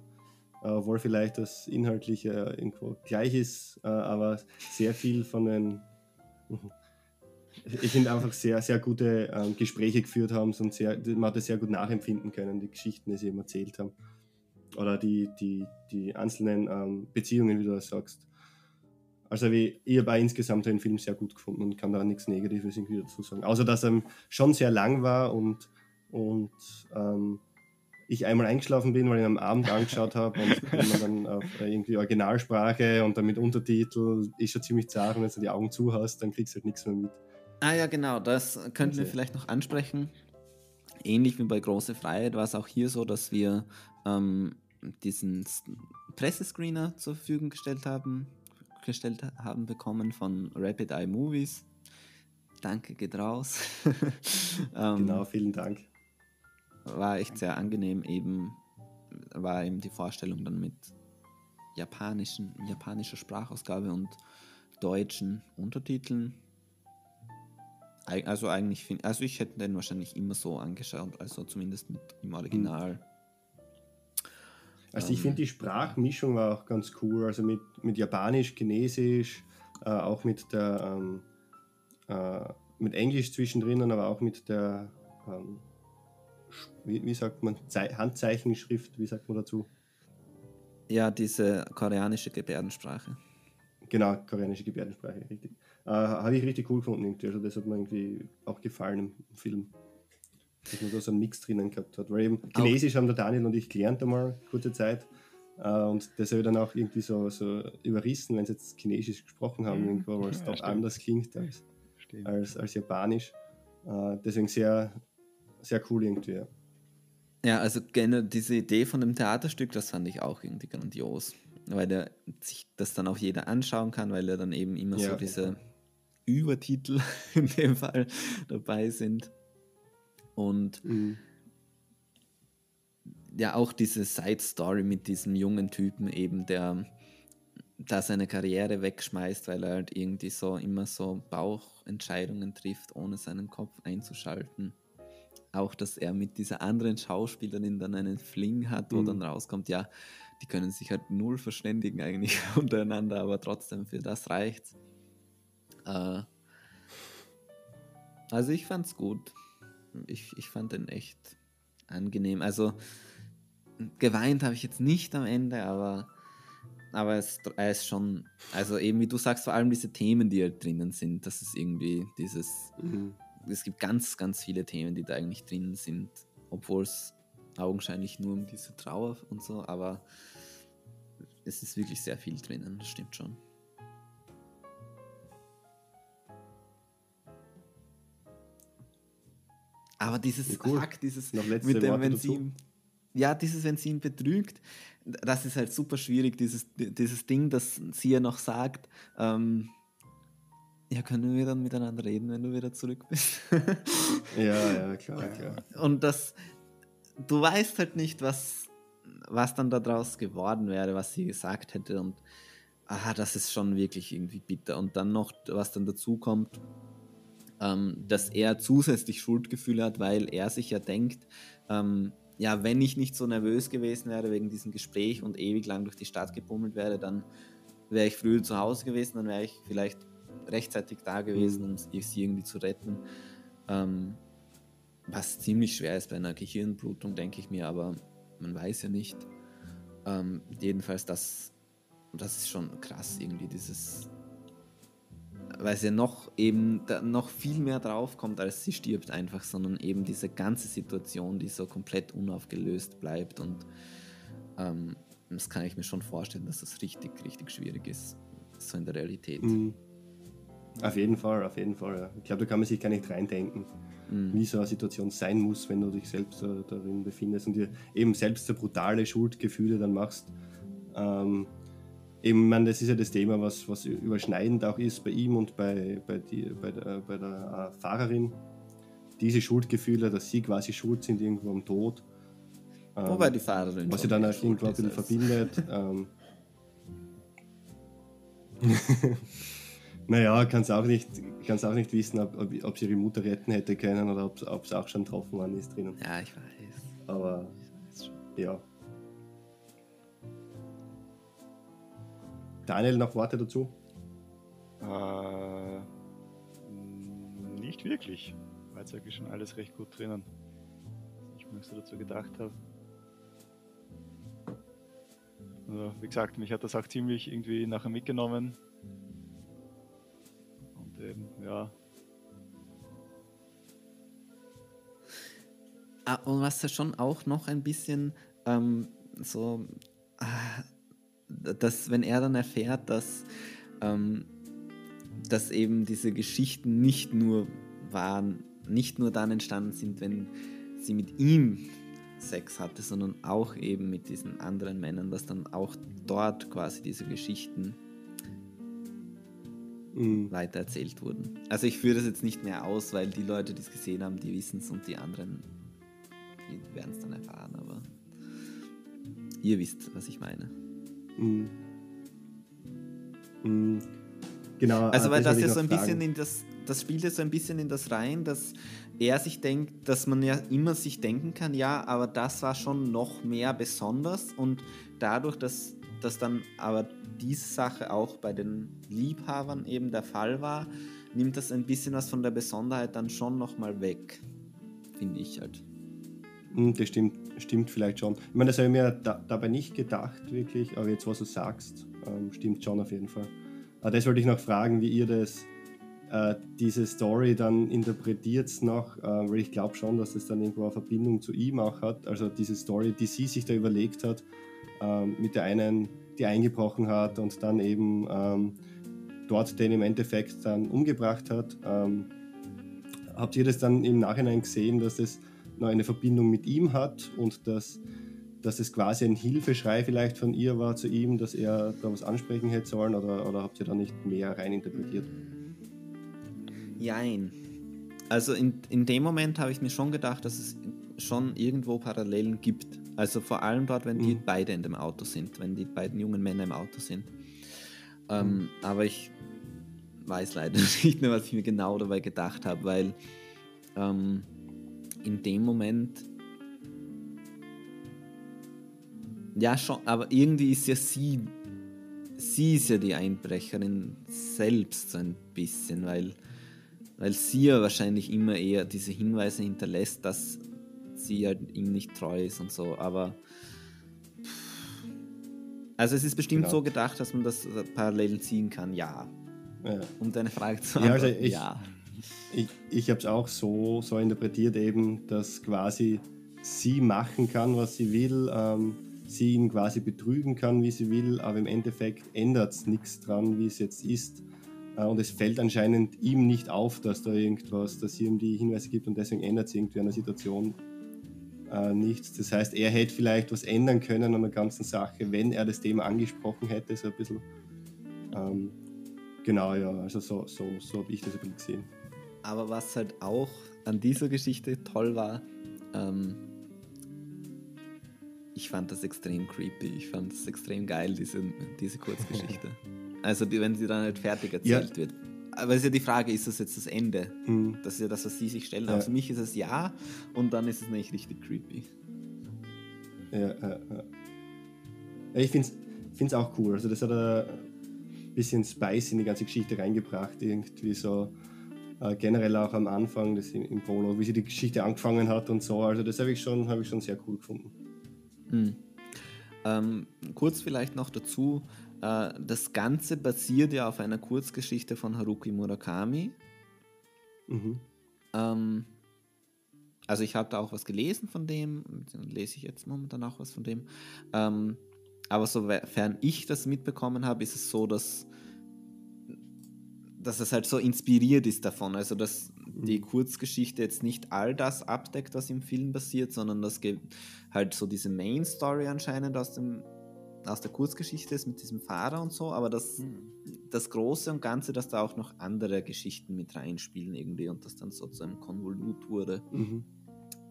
Äh, obwohl vielleicht das Inhaltliche irgendwo gleich ist, äh, aber sehr viel von den. ich finde einfach sehr, sehr gute ähm, Gespräche geführt haben und sehr, man hat es sehr gut nachempfinden können, die Geschichten, die sie eben erzählt haben oder die, die, die einzelnen ähm, Beziehungen, wie du das sagst. Also wie, ich habe insgesamt den Film sehr gut gefunden und kann da nichts Negatives irgendwie dazu sagen. Außer dass er schon sehr lang war und, und ähm, ich einmal eingeschlafen bin, weil ich ihn am Abend angeschaut habe und wenn man dann auf irgendwie Originalsprache und dann mit Untertitel ist schon ziemlich zart und wenn du die Augen zu hast, dann kriegst du halt nichts mehr mit. Ah ja, genau, das könnten wir also vielleicht noch ansprechen. Ähnlich wie bei Große Freiheit war es auch hier so, dass wir ähm, diesen Pressescreener zur Verfügung gestellt haben, gestellt haben bekommen von Rapid Eye Movies. Danke geht raus. ähm, genau, vielen Dank. War echt sehr angenehm, eben war eben die Vorstellung dann mit japanischen, japanischer Sprachausgabe und deutschen Untertiteln. Also eigentlich, also ich hätte den wahrscheinlich immer so angeschaut, also zumindest mit im Original. Mhm. Also ich finde die Sprachmischung war auch ganz cool, also mit, mit Japanisch, Chinesisch, äh, auch mit der, ähm, äh, mit Englisch zwischendrin, aber auch mit der, ähm, wie, wie, sagt man, Ze Handzeichenschrift, wie sagt man dazu? Ja, diese koreanische Gebärdensprache. Genau, koreanische Gebärdensprache, richtig. Äh, Habe ich richtig cool gefunden, irgendwie. Also das hat mir irgendwie auch gefallen im Film. Dass man da so einen Mix drinnen gehabt hat. Weil eben Chinesisch auch. haben der Daniel und ich gelernt einmal, kurze Zeit. Äh, und das habe ich dann auch irgendwie so, so überrissen, wenn sie jetzt Chinesisch gesprochen haben, mhm. irgendwo, weil es ja, doch stimmt. anders klingt als, als, als Japanisch. Äh, deswegen sehr, sehr cool irgendwie. Ja. Ja, also gerne diese Idee von dem Theaterstück, das fand ich auch irgendwie grandios. Weil der, sich das dann auch jeder anschauen kann, weil er dann eben immer ja, so diese ja. Übertitel in dem Fall dabei sind. Und mhm ja auch diese Side Story mit diesem jungen Typen eben, der da seine Karriere wegschmeißt, weil er halt irgendwie so immer so Bauchentscheidungen trifft, ohne seinen Kopf einzuschalten. Auch, dass er mit dieser anderen Schauspielerin dann einen Fling hat, wo mhm. dann rauskommt, ja, die können sich halt null verständigen eigentlich untereinander, aber trotzdem für das reicht's. Äh, also ich fand's gut. Ich, ich fand den echt angenehm. Also geweint habe ich jetzt nicht am Ende, aber, aber es, er ist schon, also eben wie du sagst, vor allem diese Themen, die halt drinnen sind, das ist irgendwie dieses, mhm. es gibt ganz, ganz viele Themen, die da eigentlich drinnen sind, obwohl es augenscheinlich nur um diese Trauer und so, aber es ist wirklich sehr viel drinnen, das stimmt schon. Aber dieses cool. Hack, dieses mit dem Benzin, ja, dieses, wenn sie ihn betrügt, das ist halt super schwierig, dieses, dieses Ding, das sie ja noch sagt, ähm, ja, können wir dann miteinander reden, wenn du wieder zurück bist? ja, ja, klar, klar. Und das, du weißt halt nicht, was, was dann daraus geworden wäre, was sie gesagt hätte und aha, das ist schon wirklich irgendwie bitter. Und dann noch, was dann dazu kommt, ähm, dass er zusätzlich Schuldgefühle hat, weil er sich ja denkt, ähm, ja, wenn ich nicht so nervös gewesen wäre wegen diesem Gespräch und ewig lang durch die Stadt gebummelt wäre, dann wäre ich früher zu Hause gewesen, dann wäre ich vielleicht rechtzeitig da gewesen, um sie irgendwie zu retten. Ähm, was ziemlich schwer ist bei einer Gehirnblutung, denke ich mir, aber man weiß ja nicht. Ähm, jedenfalls, das, das ist schon krass, irgendwie dieses weil sie noch eben noch viel mehr draufkommt, als sie stirbt einfach, sondern eben diese ganze Situation, die so komplett unaufgelöst bleibt und ähm, das kann ich mir schon vorstellen, dass das richtig, richtig schwierig ist, so in der Realität. Mhm. Auf jeden Fall, auf jeden Fall. Ja. Ich glaube, da kann man sich gar nicht reindenken, mhm. wie so eine Situation sein muss, wenn du dich selbst äh, darin befindest und dir eben selbst so brutale Schuldgefühle dann machst. Ähm, eben, man, das ist ja das Thema, was, was überschneidend auch ist bei ihm und bei, bei, die, bei der, bei der äh, Fahrerin. Diese Schuldgefühle, dass sie quasi schuld sind irgendwo am Tod. Ähm, Wobei die Fahrerin. Was sie dann auch irgendwo ein bisschen verbindet. ähm, naja, kann es auch, nicht, auch nicht wissen, ob, ob, ob, sie ihre Mutter retten hätte können oder ob es auch schon getroffen worden ist drinnen. Ja, ich weiß. Aber ja. Daniel, noch Worte dazu? Äh, nicht wirklich. War jetzt eigentlich schon alles recht gut drinnen. Ich mir so dazu gedacht habe. Also, wie gesagt, mich hat das auch ziemlich irgendwie nachher mitgenommen. Und eben, ja. Ah, und was da schon auch noch ein bisschen ähm, so ah, dass wenn er dann erfährt, dass, ähm, dass eben diese Geschichten nicht nur waren, nicht nur dann entstanden sind, wenn sie mit ihm Sex hatte, sondern auch eben mit diesen anderen Männern, dass dann auch dort quasi diese Geschichten mhm. weitererzählt wurden. Also ich führe das jetzt nicht mehr aus, weil die Leute, die es gesehen haben, die wissen es und die anderen, werden es dann erfahren, aber ihr wisst, was ich meine. Mhm. Mhm. Genau. Also, weil das ja so ein fragen. bisschen in das, das spielt ja so ein bisschen in das rein, dass er sich denkt, dass man ja immer sich denken kann, ja, aber das war schon noch mehr besonders und dadurch, dass das dann aber diese Sache auch bei den Liebhabern eben der Fall war, nimmt das ein bisschen was von der Besonderheit dann schon nochmal weg, finde ich halt. Hm, das stimmt, stimmt vielleicht schon. Ich meine, das habe ich mir da, dabei nicht gedacht, wirklich, aber jetzt, was du sagst, ähm, stimmt schon auf jeden Fall. Aber das wollte ich noch fragen, wie ihr das, äh, diese Story dann interpretiert noch, äh, weil ich glaube schon, dass es dann irgendwo eine Verbindung zu ihm auch hat. Also diese Story, die sie sich da überlegt hat, äh, mit der einen, die eingebrochen hat und dann eben ähm, dort den im Endeffekt dann umgebracht hat. Ähm, habt ihr das dann im Nachhinein gesehen, dass noch eine Verbindung mit ihm hat und dass, dass es quasi ein Hilfeschrei vielleicht von ihr war zu ihm, dass er da was ansprechen hätte sollen oder, oder habt ihr da nicht mehr reininterpretiert? Jein. Also in, in dem Moment habe ich mir schon gedacht, dass es schon irgendwo Parallelen gibt. Also vor allem dort, wenn die mhm. beide in dem Auto sind, wenn die beiden jungen Männer im Auto sind. Ähm, mhm. Aber ich weiß leider nicht mehr, was ich mir genau dabei gedacht habe, weil ähm, in dem Moment ja schon, aber irgendwie ist ja sie, sie ist ja die Einbrecherin selbst so ein bisschen, weil, weil sie ja wahrscheinlich immer eher diese Hinweise hinterlässt, dass sie halt ihm nicht treu ist und so, aber also es ist bestimmt genau. so gedacht, dass man das parallel ziehen kann, ja. Ja. Um deine Frage zu beantworten. Ja, also ich, ja. Ich, ich habe es auch so, so interpretiert, eben, dass quasi sie machen kann, was sie will, ähm, sie ihn quasi betrügen kann, wie sie will, aber im Endeffekt ändert es nichts dran, wie es jetzt ist. Äh, und es fällt anscheinend ihm nicht auf, dass da irgendwas, dass sie ihm die Hinweise gibt und deswegen ändert es irgendwie an der Situation äh, nichts. Das heißt, er hätte vielleicht was ändern können an der ganzen Sache, wenn er das Thema angesprochen hätte, so ein bisschen. Ähm, Genau, ja, also so, so, so habe ich das ein bisschen gesehen. Aber was halt auch an dieser Geschichte toll war, ähm, ich fand das extrem creepy. Ich fand das extrem geil, diese, diese Kurzgeschichte. also die, wenn sie dann halt fertig erzählt ja. wird. Aber es ist ja die Frage, ist das jetzt das Ende? Mhm. Das ist ja das, was sie sich stellen. Ja. Aber für mich ist es ja und dann ist es nicht richtig creepy. Ja, ja, ja. Ich finde es auch cool. Also das hat er bisschen Spice in die ganze Geschichte reingebracht, irgendwie so äh, generell auch am Anfang, das im, im Prolog, wie sie die Geschichte angefangen hat und so. Also das habe ich, schon, hab ich schon sehr cool gefunden. Mhm. Ähm, kurz vielleicht noch dazu, äh, das Ganze basiert ja auf einer Kurzgeschichte von Haruki Murakami. Mhm. Ähm, also ich habe da auch was gelesen von dem, lese ich jetzt momentan auch was von dem. Ähm, aber sofern ich das mitbekommen habe, ist es so, dass, dass es halt so inspiriert ist davon. Also, dass die mhm. Kurzgeschichte jetzt nicht all das abdeckt, was im Film passiert, sondern das halt so diese Main Story anscheinend aus, dem, aus der Kurzgeschichte ist mit diesem Fahrer und so, aber das, mhm. das Große und Ganze, dass da auch noch andere Geschichten mit reinspielen irgendwie und das dann so zu einem Konvolut wurde. Mhm.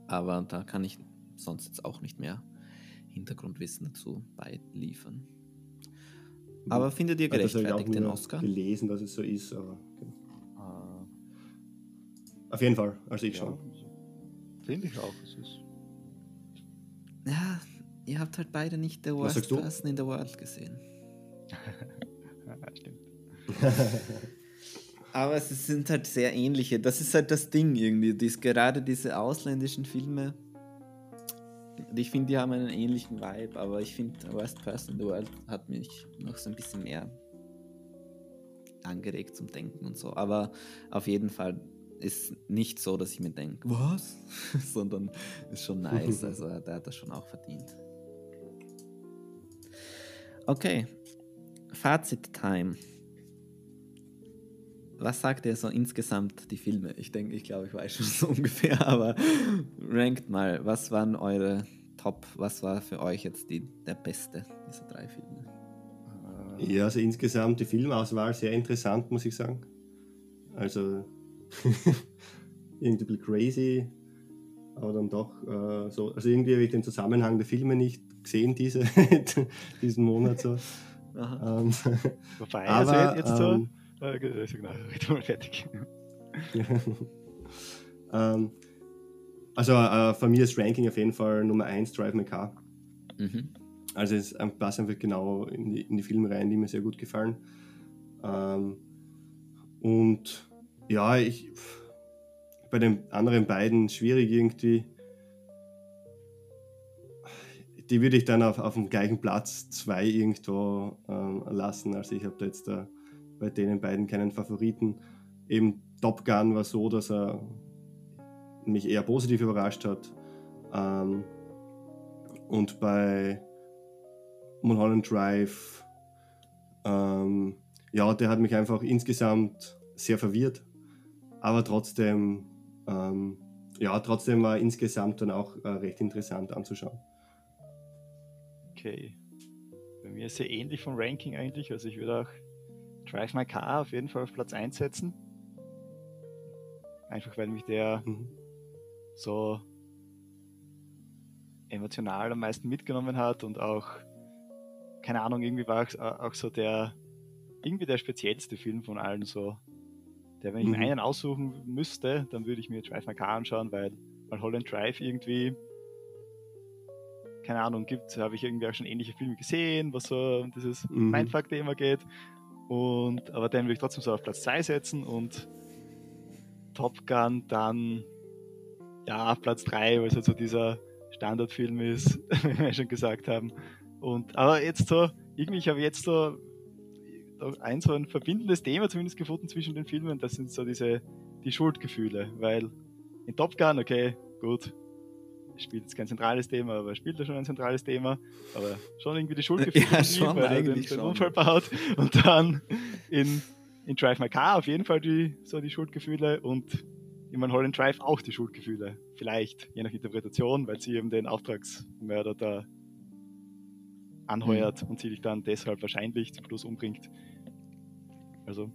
Aber da kann ich sonst jetzt auch nicht mehr Hintergrundwissen dazu beiliefern. Aber findet ihr gerechtfertigt den Oscar? gelesen, dass es so ist, aber genau. ah. auf jeden Fall, also ich ja, schon. Finde ich auch, es ist. Ja, ihr habt halt beide nicht The Worst Person in the World gesehen. Stimmt. aber es sind halt sehr ähnliche. Das ist halt das Ding irgendwie. Dies, gerade diese ausländischen Filme ich finde, die haben einen ähnlichen Vibe, aber ich finde, Worst Person in the World hat mich noch so ein bisschen mehr angeregt zum Denken und so. Aber auf jeden Fall ist nicht so, dass ich mir denke, was? Sondern ist schon nice. Also der hat das schon auch verdient. Okay. Fazit-Time. Was sagt ihr so insgesamt die Filme? Ich denke, ich glaube, ich weiß schon so ungefähr, aber rankt mal, was waren eure Top? Was war für euch jetzt die, der beste dieser drei Filme? Ja, also insgesamt die Filmauswahl sehr interessant, muss ich sagen. Also irgendwie ein bisschen crazy, aber dann doch äh, so. Also irgendwie habe ich den Zusammenhang der Filme nicht gesehen, diese, diesen Monat so. Ähm, Wobei, aber, also jetzt so. Ähm, äh, genau, fertig. ähm, also äh, von mir ist Ranking auf jeden Fall Nummer 1 Drive My Car. Mhm. Also es passt einfach genau in die, in die Filme rein, die mir sehr gut gefallen. Ähm, und ja, ich bei den anderen beiden schwierig irgendwie. Die würde ich dann auf, auf dem gleichen Platz zwei irgendwo äh, lassen. Also ich habe da jetzt da bei denen beiden keinen Favoriten. Eben Top Gun war so, dass er mich eher positiv überrascht hat. Ähm, und bei Mulholland Drive, ähm, ja, der hat mich einfach insgesamt sehr verwirrt, aber trotzdem, ähm, ja, trotzdem war insgesamt dann auch äh, recht interessant anzuschauen. Okay. Bei mir ist sehr ähnlich vom Ranking eigentlich, also ich würde auch Drive My Car auf jeden Fall auf Platz 1 setzen. Einfach weil mich der mhm. so emotional am meisten mitgenommen hat und auch, keine Ahnung, irgendwie war auch, auch so der, irgendwie der speziellste Film von allen so. Der, wenn ich mhm. mir einen aussuchen müsste, dann würde ich mir Drive My Car anschauen, weil, weil Holland Drive irgendwie, keine Ahnung, gibt, habe ich irgendwie auch schon ähnliche Filme gesehen, was so um dieses mhm. Mindfuck-Thema geht. Und, aber den würde ich trotzdem so auf Platz 2 setzen und Top Gun dann ja Platz 3, weil es halt so dieser Standardfilm ist, wie wir schon gesagt haben. Und aber jetzt so, irgendwie, ich habe jetzt so ein so ein verbindendes Thema zumindest gefunden zwischen den Filmen, das sind so diese die Schuldgefühle, weil in Top Gun, okay, gut, spielt jetzt kein zentrales Thema, aber spielt da schon ein zentrales Thema, aber schon irgendwie die Schuldgefühle, ja, schon, weil er den, den Unfall baut und dann in, in Drive My Car auf jeden Fall die, so die Schuldgefühle und in Mulholland Drive auch die Schuldgefühle, vielleicht, je nach Interpretation, weil sie eben den Auftragsmörder da anheuert mhm. und sie dich dann deshalb wahrscheinlich zum Schluss umbringt. Also,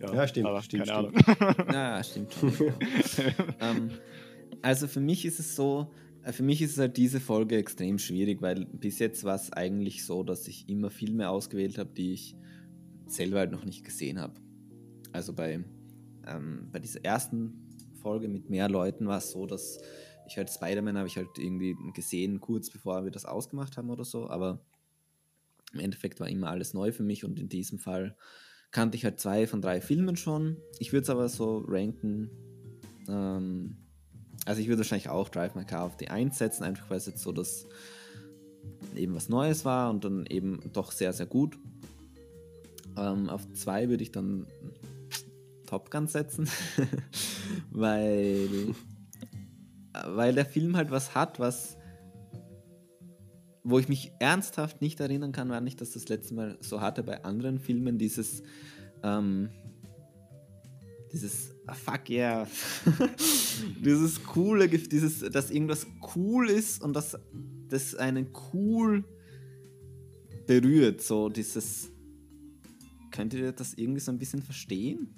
ja, ja stimmt, aber stimmt, keine stimmt. Ahnung. Ja, stimmt. ähm, also für mich ist es so, äh, für mich ist halt diese Folge extrem schwierig, weil bis jetzt war es eigentlich so, dass ich immer Filme ausgewählt habe, die ich selber halt noch nicht gesehen habe. Also bei, ähm, bei dieser ersten Folge mit mehr Leuten war es so, dass ich halt Spider-Man habe ich halt irgendwie gesehen, kurz bevor wir das ausgemacht haben oder so, aber im Endeffekt war immer alles neu für mich und in diesem Fall kannte ich halt zwei von drei Filmen schon. Ich würde es aber so ranken, ähm, also ich würde wahrscheinlich auch Drive My Car auf die 1 setzen, einfach weil es jetzt so das eben was Neues war und dann eben doch sehr, sehr gut. Ähm, auf 2 würde ich dann Top Gun setzen, weil, weil der Film halt was hat, was wo ich mich ernsthaft nicht erinnern kann, war nicht, dass das letzte Mal so hatte bei anderen Filmen, dieses ähm, dieses ah, fuck yeah, dieses coole, dieses, dass irgendwas cool ist und dass das einen cool berührt, so dieses, könnt ihr das irgendwie so ein bisschen verstehen?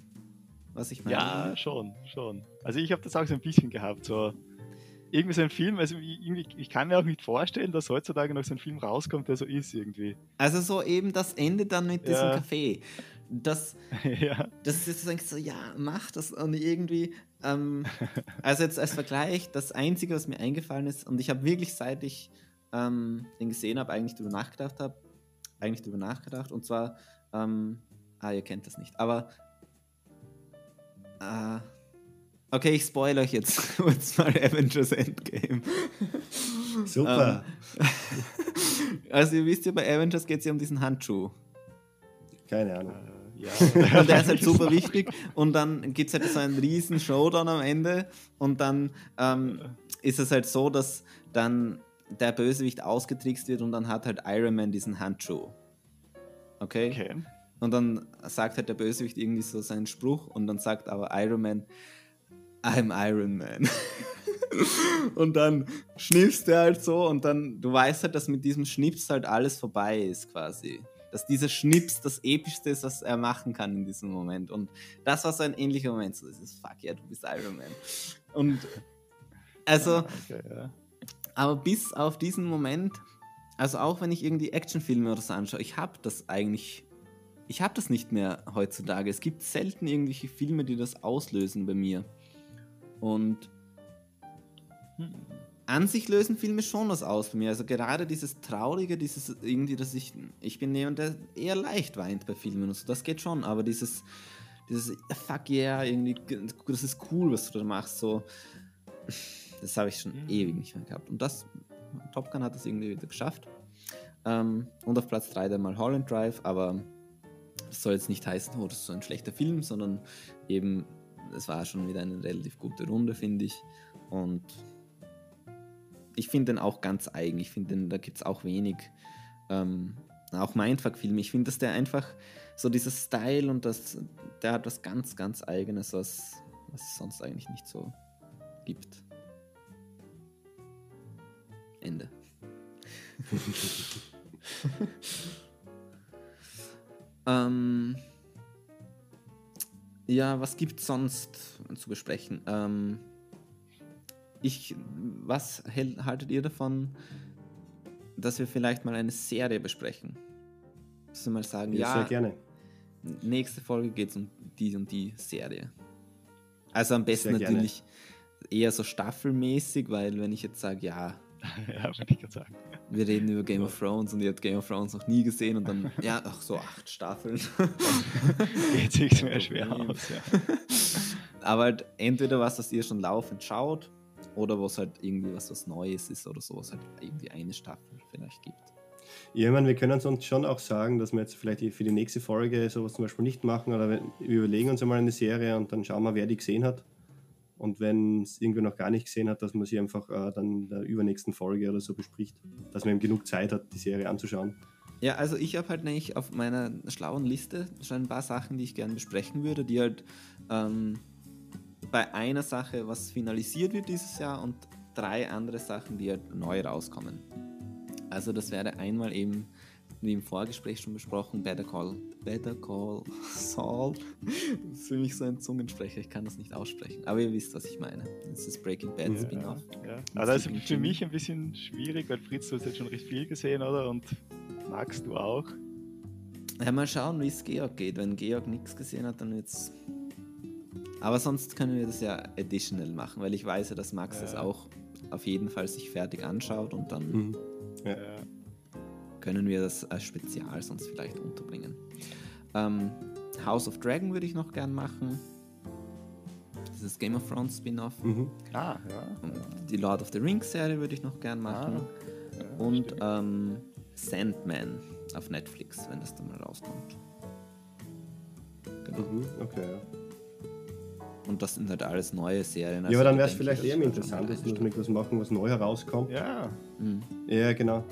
was ich meine? Ja, schon, schon. Also ich habe das auch so ein bisschen gehabt, so irgendwie so ein Film, also irgendwie, ich kann mir auch nicht vorstellen, dass heutzutage noch so ein Film rauskommt, der so ist irgendwie. Also so eben das Ende dann mit diesem ja. Café. Das, ja. das ist eigentlich so, ja, mach das und irgendwie, ähm, also jetzt als Vergleich, das Einzige, was mir eingefallen ist, und ich habe wirklich, seit ich ähm, den gesehen habe, eigentlich darüber nachgedacht habe, eigentlich darüber nachgedacht, und zwar, ähm, ah, ihr kennt das nicht, aber Uh, okay, ich spoilere euch jetzt kurz mal Avengers Endgame. Super. Ähm, also ihr wisst ja, bei Avengers geht es ja um diesen Handschuh. Keine Ahnung. Ja. und der ist halt super wichtig. Und dann gibt es halt so einen riesen Showdown am Ende. Und dann ähm, ist es halt so, dass dann der Bösewicht ausgetrickst wird und dann hat halt Iron Man diesen Handschuh. Okay? Okay. Und dann sagt halt der Bösewicht irgendwie so seinen Spruch und dann sagt aber Iron Man, I'm Iron Man. und dann schnippst er halt so und dann, du weißt halt, dass mit diesem Schnips halt alles vorbei ist quasi. Dass dieser Schnips das Epischste ist, was er machen kann in diesem Moment. Und das war so ein ähnlicher Moment. So, das ist fuck yeah, du bist Iron Man. Und also, okay, ja. aber bis auf diesen Moment, also auch wenn ich irgendwie Actionfilme oder so anschaue, ich habe das eigentlich ich habe das nicht mehr heutzutage. Es gibt selten irgendwelche Filme, die das auslösen bei mir. Und hm. An sich lösen Filme schon was aus bei mir. Also gerade dieses Traurige, dieses irgendwie, dass ich, ich bin jemand, der eher leicht weint bei Filmen und so, das geht schon, aber dieses, dieses Fuck yeah, irgendwie, das ist cool, was du da machst. So, das habe ich schon mhm. ewig nicht mehr gehabt. Und das, Top Gun hat das irgendwie wieder geschafft. Ähm, und auf Platz 3 dann mal Holland Drive, aber das soll jetzt nicht heißen, oh, das ist so ein schlechter Film, sondern eben, es war schon wieder eine relativ gute Runde, finde ich. Und ich finde den auch ganz eigen. Ich finde, da gibt es auch wenig, ähm, auch Mindfuck-Filme. Ich finde, dass der einfach so dieses Style und das, der hat was ganz, ganz Eigenes, was, was es sonst eigentlich nicht so gibt. Ende. ähm, ja, was gibt es sonst zu besprechen? Ähm, ich, was haltet ihr davon, dass wir vielleicht mal eine Serie besprechen? Dass wir mal sagen, ja, ja sehr gerne. Nächste Folge geht es um die und die Serie. Also am besten natürlich eher so staffelmäßig, weil wenn ich jetzt sage, ja, ja, würde ich gerade sagen. Wir reden über Game of Thrones und ihr habt Game of Thrones noch nie gesehen und dann, ja, ach so, acht Staffeln. Geht sich mehr schwer aus, ja. Aber halt entweder was, das ihr schon laufend schaut oder was halt irgendwie was, was Neues ist oder sowas halt irgendwie eine Staffel vielleicht gibt. Ja, ich meine, wir können uns schon auch sagen, dass wir jetzt vielleicht für die nächste Folge sowas zum Beispiel nicht machen oder wir überlegen uns einmal eine Serie und dann schauen wir, wer die gesehen hat. Und wenn es irgendwer noch gar nicht gesehen hat, dass man sie einfach äh, dann in der übernächsten Folge oder so bespricht, dass man eben genug Zeit hat, die Serie anzuschauen. Ja, also ich habe halt nämlich auf meiner schlauen Liste schon ein paar Sachen, die ich gerne besprechen würde, die halt ähm, bei einer Sache, was finalisiert wird dieses Jahr und drei andere Sachen, die halt neu rauskommen. Also das wäre einmal eben, wie im Vorgespräch schon besprochen, Better Call, Better Call Saul. Das ist für mich so ein Zungensprecher, ich kann das nicht aussprechen. Aber ihr wisst, was ich meine. Das ist Breaking Bad ja, Spin-off. Ja. Aber das ist für mich ein bisschen schwierig, weil Fritz, du hast jetzt schon recht viel gesehen, oder? Und magst du auch? Ja, mal schauen, wie es Georg geht. Wenn Georg nichts gesehen hat, dann wird's aber sonst können wir das ja additional machen, weil ich weiß ja, dass Max ja. das auch auf jeden Fall sich fertig anschaut und dann mhm. ja. können wir das als Spezial sonst vielleicht unterbringen. Ähm, House of Dragon würde ich noch gern machen. Dieses Game of Thrones Spin-off. Mhm. Ah, ja. die Lord of the Rings Serie würde ich noch gern machen. Ah, ja, und ähm, Sandman auf Netflix, wenn das dann mal rauskommt. Genau. Mhm, okay, ja. Und das sind halt alles neue Serien. Also ja, aber dann wäre es vielleicht eher interessant, dass wir etwas machen, was neu herauskommt. Ja. Mhm. Ja, genau.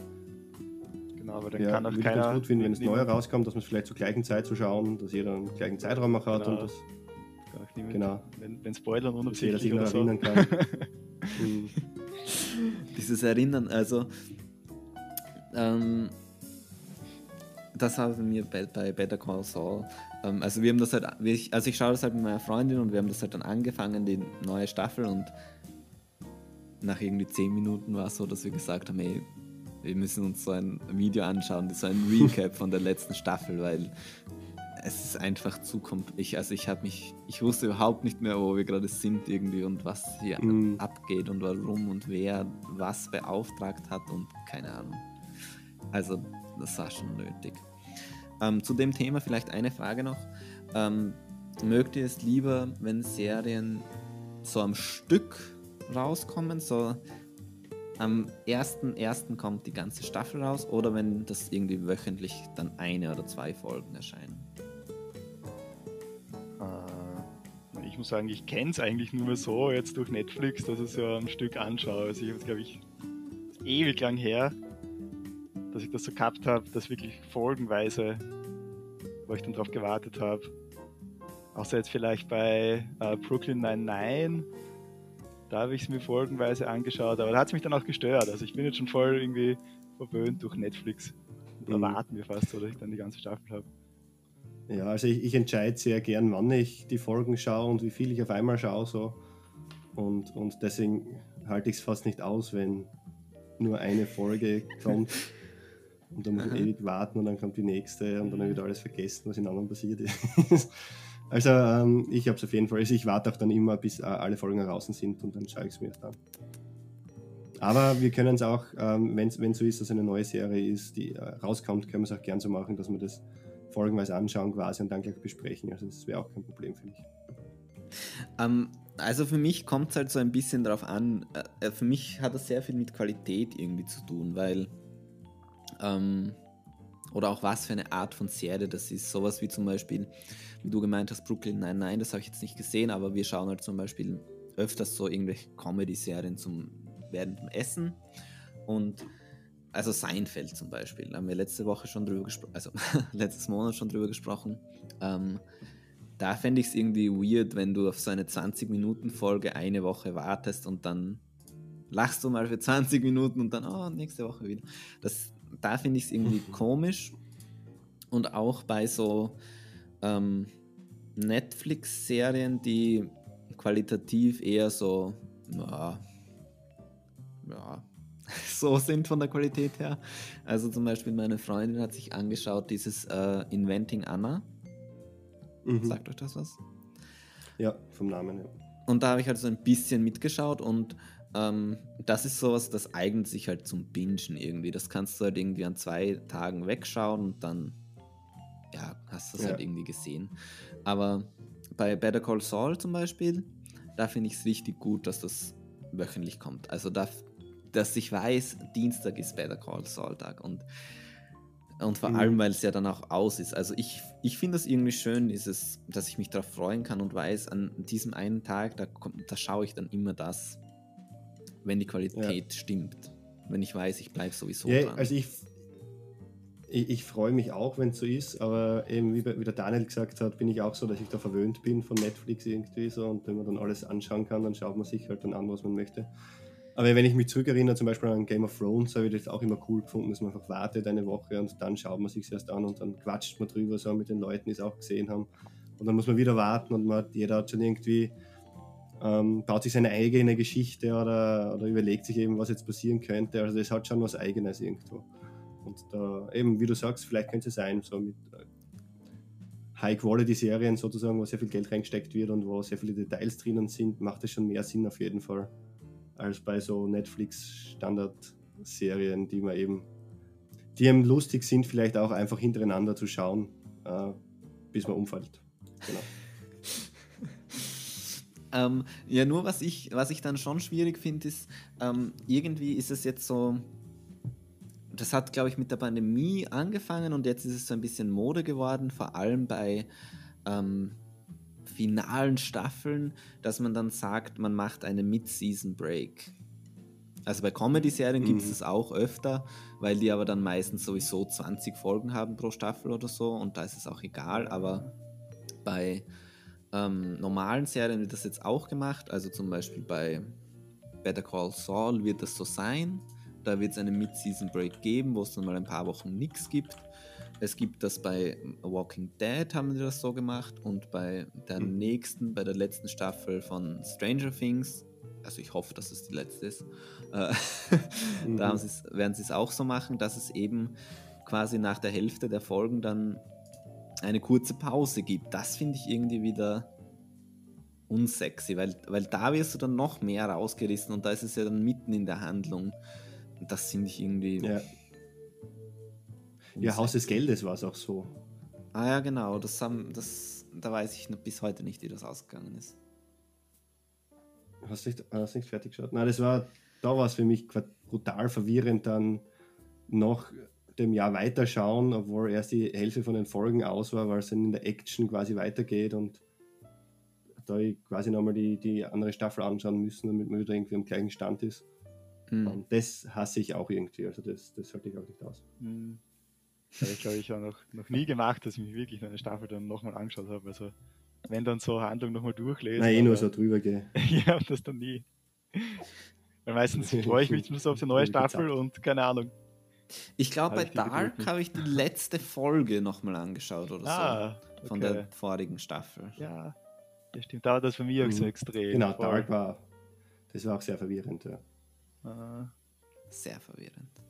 Genau, aber dann ja, kann auch keiner... Ich gut finden, wenn es neu herauskommt, dass man es vielleicht zur gleichen Zeit zu schauen, dass jeder einen gleichen Zeitraum auch hat genau. und das... Genau. Wenn, wenn Spoilern unabsichtlich oder so. erinnern kann. mhm. Dieses Erinnern, also... Ähm, das haben wir bei, bei Better Call Saul ähm, also wir haben das halt, also ich schaue das halt mit meiner Freundin und wir haben das halt dann angefangen, die neue Staffel und nach irgendwie 10 Minuten war es so, dass wir gesagt haben, ey, wir müssen uns so ein Video anschauen, so ein Recap von der letzten Staffel, weil es ist einfach zu ich Also ich habe mich, ich wusste überhaupt nicht mehr, wo wir gerade sind irgendwie und was hier mm. abgeht und warum und wer was beauftragt hat und keine Ahnung. Also das war schon nötig. Ähm, zu dem Thema vielleicht eine Frage noch. Ähm, mögt ihr es lieber, wenn Serien so am Stück rauskommen, so am 1.1. kommt die ganze Staffel raus oder wenn das irgendwie wöchentlich dann eine oder zwei Folgen erscheinen? Äh, ich muss sagen, ich kenne es eigentlich nur so jetzt durch Netflix, dass ich es ja am Stück anschaue. Also ich habe es, glaube ich, ewig lang her, dass ich das so gehabt habe, dass wirklich folgenweise, wo ich dann drauf gewartet habe. Außer jetzt vielleicht bei äh, Brooklyn 99, da habe ich es mir folgenweise angeschaut, aber da hat es mich dann auch gestört. Also ich bin jetzt schon voll irgendwie verwöhnt durch Netflix. Da mhm. warten wir fast, oder ich dann die ganze Staffel habe. Ja, also ich, ich entscheide sehr gern, wann ich die Folgen schaue und wie viel ich auf einmal schaue. So. Und, und deswegen halte ich es fast nicht aus, wenn nur eine Folge kommt. Und dann muss man ewig warten und dann kommt die nächste und dann habe ich wieder alles vergessen, was in anderen passiert ist. also ähm, ich habe es auf jeden Fall, also ich warte auch dann immer, bis äh, alle Folgen draußen sind und dann schaue ich es mir dann. Aber wir können es auch, ähm, wenn es so ist, dass eine neue Serie ist, die äh, rauskommt, können wir es auch gern so machen, dass wir das folgenweise anschauen quasi und dann gleich besprechen. Also das wäre auch kein Problem für mich. Ähm, also für mich kommt es halt so ein bisschen darauf an, äh, äh, für mich hat das sehr viel mit Qualität irgendwie zu tun, weil ähm, oder auch was für eine Art von Serie das ist. Sowas wie zum Beispiel, wie du gemeint hast, Brooklyn Nein, nein, das habe ich jetzt nicht gesehen, aber wir schauen halt zum Beispiel öfters so irgendwelche Comedy-Serien zum während Essen und also Seinfeld zum Beispiel, da haben wir letzte Woche schon drüber gesprochen, also letztes Monat schon drüber gesprochen. Ähm, da fände ich es irgendwie weird, wenn du auf so eine 20-Minuten-Folge eine Woche wartest und dann lachst du mal für 20 Minuten und dann, oh, nächste Woche wieder. Das, da finde ich es irgendwie komisch. Und auch bei so ähm, Netflix-Serien, die qualitativ eher so, ja, ja, so sind von der Qualität her. Also zum Beispiel meine Freundin hat sich angeschaut, dieses äh, Inventing Anna. Mhm. Sagt euch das was? Ja, vom Namen, ja. Und da habe ich halt so ein bisschen mitgeschaut und ähm, das ist sowas, das eignet sich halt zum Bingen irgendwie. Das kannst du halt irgendwie an zwei Tagen wegschauen und dann ja, hast du es ja. halt irgendwie gesehen. Aber bei Better Call Saul zum Beispiel, da finde ich es richtig gut, dass das wöchentlich kommt. Also da, dass ich weiß, Dienstag ist Better Call Saul Tag und und vor mhm. allem, weil es ja dann auch aus ist. Also ich, ich finde das irgendwie schön, dieses, dass ich mich darauf freuen kann und weiß, an diesem einen Tag, da, da schaue ich dann immer das, wenn die Qualität ja. stimmt. Wenn ich weiß, ich bleibe sowieso ja, dran. Also ich, ich, ich freue mich auch, wenn es so ist, aber eben wie, wie der Daniel gesagt hat, bin ich auch so, dass ich da verwöhnt bin von Netflix irgendwie so und wenn man dann alles anschauen kann, dann schaut man sich halt dann an, was man möchte. Aber wenn ich mich zurückerinnere, zum Beispiel an Game of Thrones, habe ich das auch immer cool gefunden, dass man einfach wartet eine Woche und dann schaut man sich erst an und dann quatscht man drüber so mit den Leuten, die es auch gesehen haben. Und dann muss man wieder warten und man hat, jeder hat schon irgendwie, ähm, baut sich seine eigene Geschichte oder, oder überlegt sich eben, was jetzt passieren könnte. Also das hat schon was Eigenes irgendwo. Und da eben, wie du sagst, vielleicht könnte es sein, so mit äh, High-Quality-Serien sozusagen, wo sehr viel Geld reingesteckt wird und wo sehr viele Details drinnen sind, macht es schon mehr Sinn auf jeden Fall als bei so Netflix-Standard-Serien, die man eben, die eben lustig sind, vielleicht auch einfach hintereinander zu schauen, äh, bis man umfällt. Genau. Ähm, ja, nur was ich, was ich dann schon schwierig finde, ist, ähm, irgendwie ist es jetzt so, das hat, glaube ich, mit der Pandemie angefangen und jetzt ist es so ein bisschen Mode geworden, vor allem bei ähm, finalen Staffeln, dass man dann sagt, man macht eine Mid-Season-Break. Also bei Comedy-Serien mhm. gibt es das auch öfter, weil die aber dann meistens sowieso 20 Folgen haben pro Staffel oder so und da ist es auch egal, aber bei ähm, normalen Serien wird das jetzt auch gemacht, also zum Beispiel bei Better Call Saul wird das so sein. Da wird es eine Mid-Season Break geben, wo es dann mal ein paar Wochen nichts gibt. Es gibt das bei Walking Dead, haben sie das so gemacht. Und bei der mhm. nächsten, bei der letzten Staffel von Stranger Things, also ich hoffe, dass es die letzte ist, äh, mhm. da werden sie es auch so machen, dass es eben quasi nach der Hälfte der Folgen dann eine kurze Pause gibt. Das finde ich irgendwie wieder unsexy, weil, weil da wirst du dann noch mehr rausgerissen und da ist es ja dann mitten in der Handlung. Und das finde ich irgendwie ja. Ja, Haus des Geldes war es auch so. Ah ja, genau. Das haben, das, da weiß ich bis heute nicht, wie das ausgegangen ist. Hast du nicht, hast nicht fertig geschaut? Nein, das war, da war es für mich brutal verwirrend, dann noch dem Jahr weiterschauen, obwohl erst die Hälfte von den Folgen aus war, weil es dann in der Action quasi weitergeht und da ich quasi nochmal die, die andere Staffel anschauen müssen, damit man wieder irgendwie am gleichen Stand ist. Hm. Und das hasse ich auch irgendwie, also das, das halte ich auch nicht aus. Hm. Das habe ich, glaube ich, auch noch, noch nie gemacht, dass ich mich wirklich eine Staffel dann nochmal angeschaut habe. Also, wenn dann so Handlung nochmal durchlesen. Nein, eh nur so drüber gehe. ja, das dann nie. Weil meistens freue ich mich so auf die neue Staffel und keine Ahnung. Ich glaube, bei Dark habe ich die letzte Folge nochmal angeschaut oder ah, so. Okay. Von der vorigen Staffel. Ja, das stimmt. Da war das für mich auch so mhm. extrem. Genau, voll. Dark war. Das war auch sehr verwirrend, ja. Ah. Sehr verwirrend.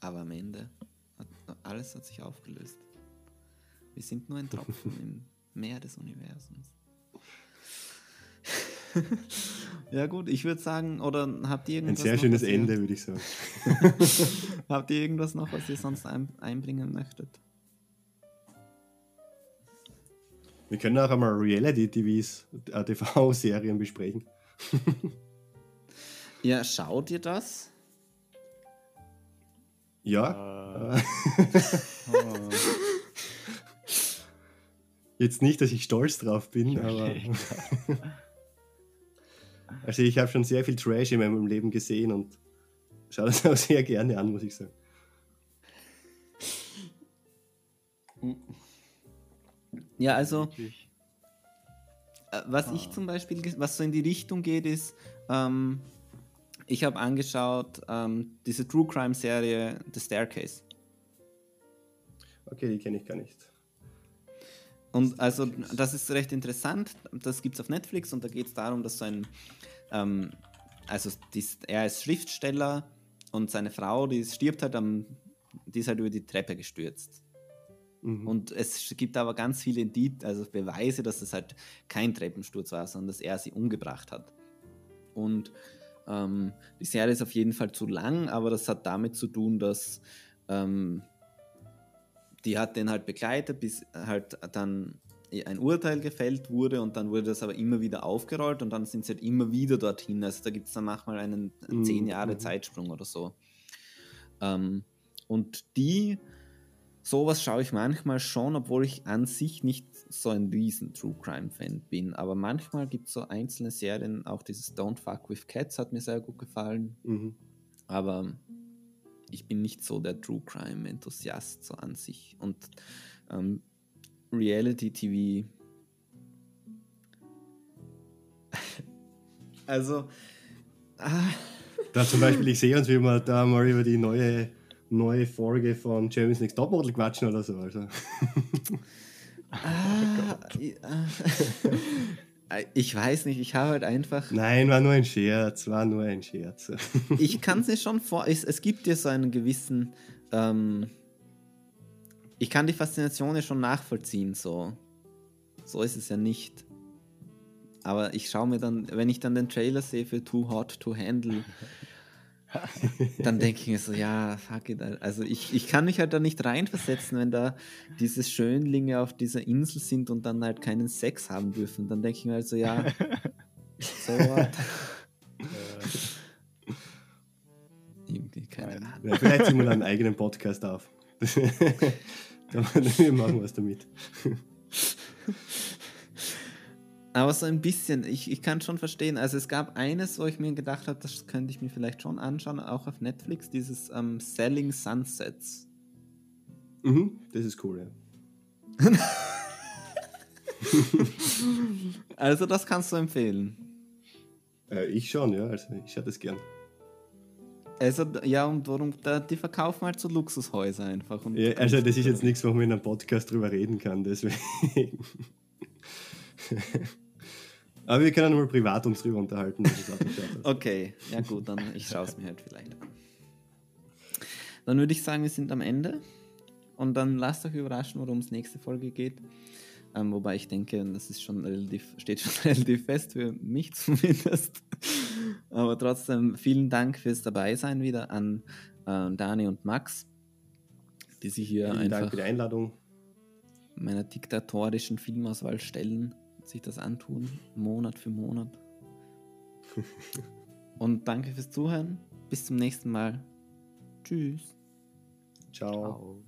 Aber am Ende alles hat sich aufgelöst. Wir sind nur ein Tropfen im Meer des Universums. ja gut, ich würde sagen, oder habt ihr irgendwas Ein sehr schönes Ende, würde ich sagen. habt ihr irgendwas noch, was ihr sonst ein, einbringen möchtet? Wir können auch einmal Reality-TVs, äh, TV-Serien besprechen. ja, schaut ihr das? Ja. Uh. oh. Jetzt nicht, dass ich stolz drauf bin, aber. Also ich habe schon sehr viel Trash in meinem Leben gesehen und schaue das auch sehr gerne an, muss ich sagen. Ja, also äh, was ich ah. zum Beispiel, was so in die Richtung geht, ist, ähm, ich habe angeschaut ähm, diese True Crime Serie The Staircase. Okay, die kenne ich gar nicht. Und also das ist recht interessant. Das gibt es auf Netflix und da geht es darum, dass so ein, ähm, also dies, er ist Schriftsteller und seine Frau, die stirbt halt am, die ist halt über die Treppe gestürzt. Mhm. Und es gibt aber ganz viele Indiz, also Beweise, dass es halt kein Treppensturz war, sondern dass er sie umgebracht hat. Und ähm, die Serie ist auf jeden Fall zu lang, aber das hat damit zu tun, dass ähm, die hat den halt begleitet, bis halt dann ein Urteil gefällt wurde und dann wurde das aber immer wieder aufgerollt und dann sind sie halt immer wieder dorthin. Also da gibt es dann manchmal einen, mhm. zehn Jahre mhm. Zeitsprung oder so. Ähm, und die sowas schaue ich manchmal schon, obwohl ich an sich nicht so ein riesen True Crime Fan bin. Aber manchmal gibt es so einzelne Serien, auch dieses Don't Fuck with Cats hat mir sehr gut gefallen. Mhm. Aber ich bin nicht so der True Crime Enthusiast so an sich. Und ähm, Reality TV. also. Ah. Da zum Beispiel, ich sehe uns, wie wir da mal über die neue neue Folge von Champions Next Topmodel quatschen oder so. Also. ah, ich weiß nicht, ich habe halt einfach. Nein, war nur ein Scherz, war nur ein Scherz. ich kann es mir schon vor. Es, es gibt ja so einen gewissen. Ähm, ich kann die Faszination ja schon nachvollziehen, so. So ist es ja nicht. Aber ich schaue mir dann, wenn ich dann den Trailer sehe für Too Hot to Handle, dann denke ich mir so, ja, fuck it. Also ich, ich kann mich halt da nicht reinversetzen, wenn da diese Schönlinge auf dieser Insel sind und dann halt keinen Sex haben dürfen. Dann denke ich mir halt so, ja, so what? Irgendwie, keine Ahnung. Ja, vielleicht ziehen wir einen eigenen Podcast auf. wir machen was damit. Aber so ein bisschen, ich, ich kann schon verstehen. Also es gab eines, wo ich mir gedacht habe, das könnte ich mir vielleicht schon anschauen, auch auf Netflix, dieses ähm, Selling Sunsets. Mhm, das ist cool, ja. also das kannst du empfehlen. Äh, ich schon, ja, also ich schaue das gern. Also, ja, und warum, die verkaufen halt so Luxushäuser einfach. ja, also das ist jetzt nichts, wo man in einem Podcast drüber reden kann, deswegen. Aber wir können mal privat uns drüber unterhalten. okay, ja gut, dann ich schaue es mir halt vielleicht an. Dann würde ich sagen, wir sind am Ende. Und dann lasst euch überraschen, worum es nächste Folge geht. Ähm, wobei ich denke, das ist schon relativ, steht schon relativ fest für mich zumindest. Aber trotzdem vielen Dank fürs Dabeisein wieder an äh, Dani und Max, die sich hier vielen einfach Dank für die Einladung meiner diktatorischen Filmauswahl stellen sich das antun, Monat für Monat. Und danke fürs Zuhören. Bis zum nächsten Mal. Tschüss. Ciao. Ciao.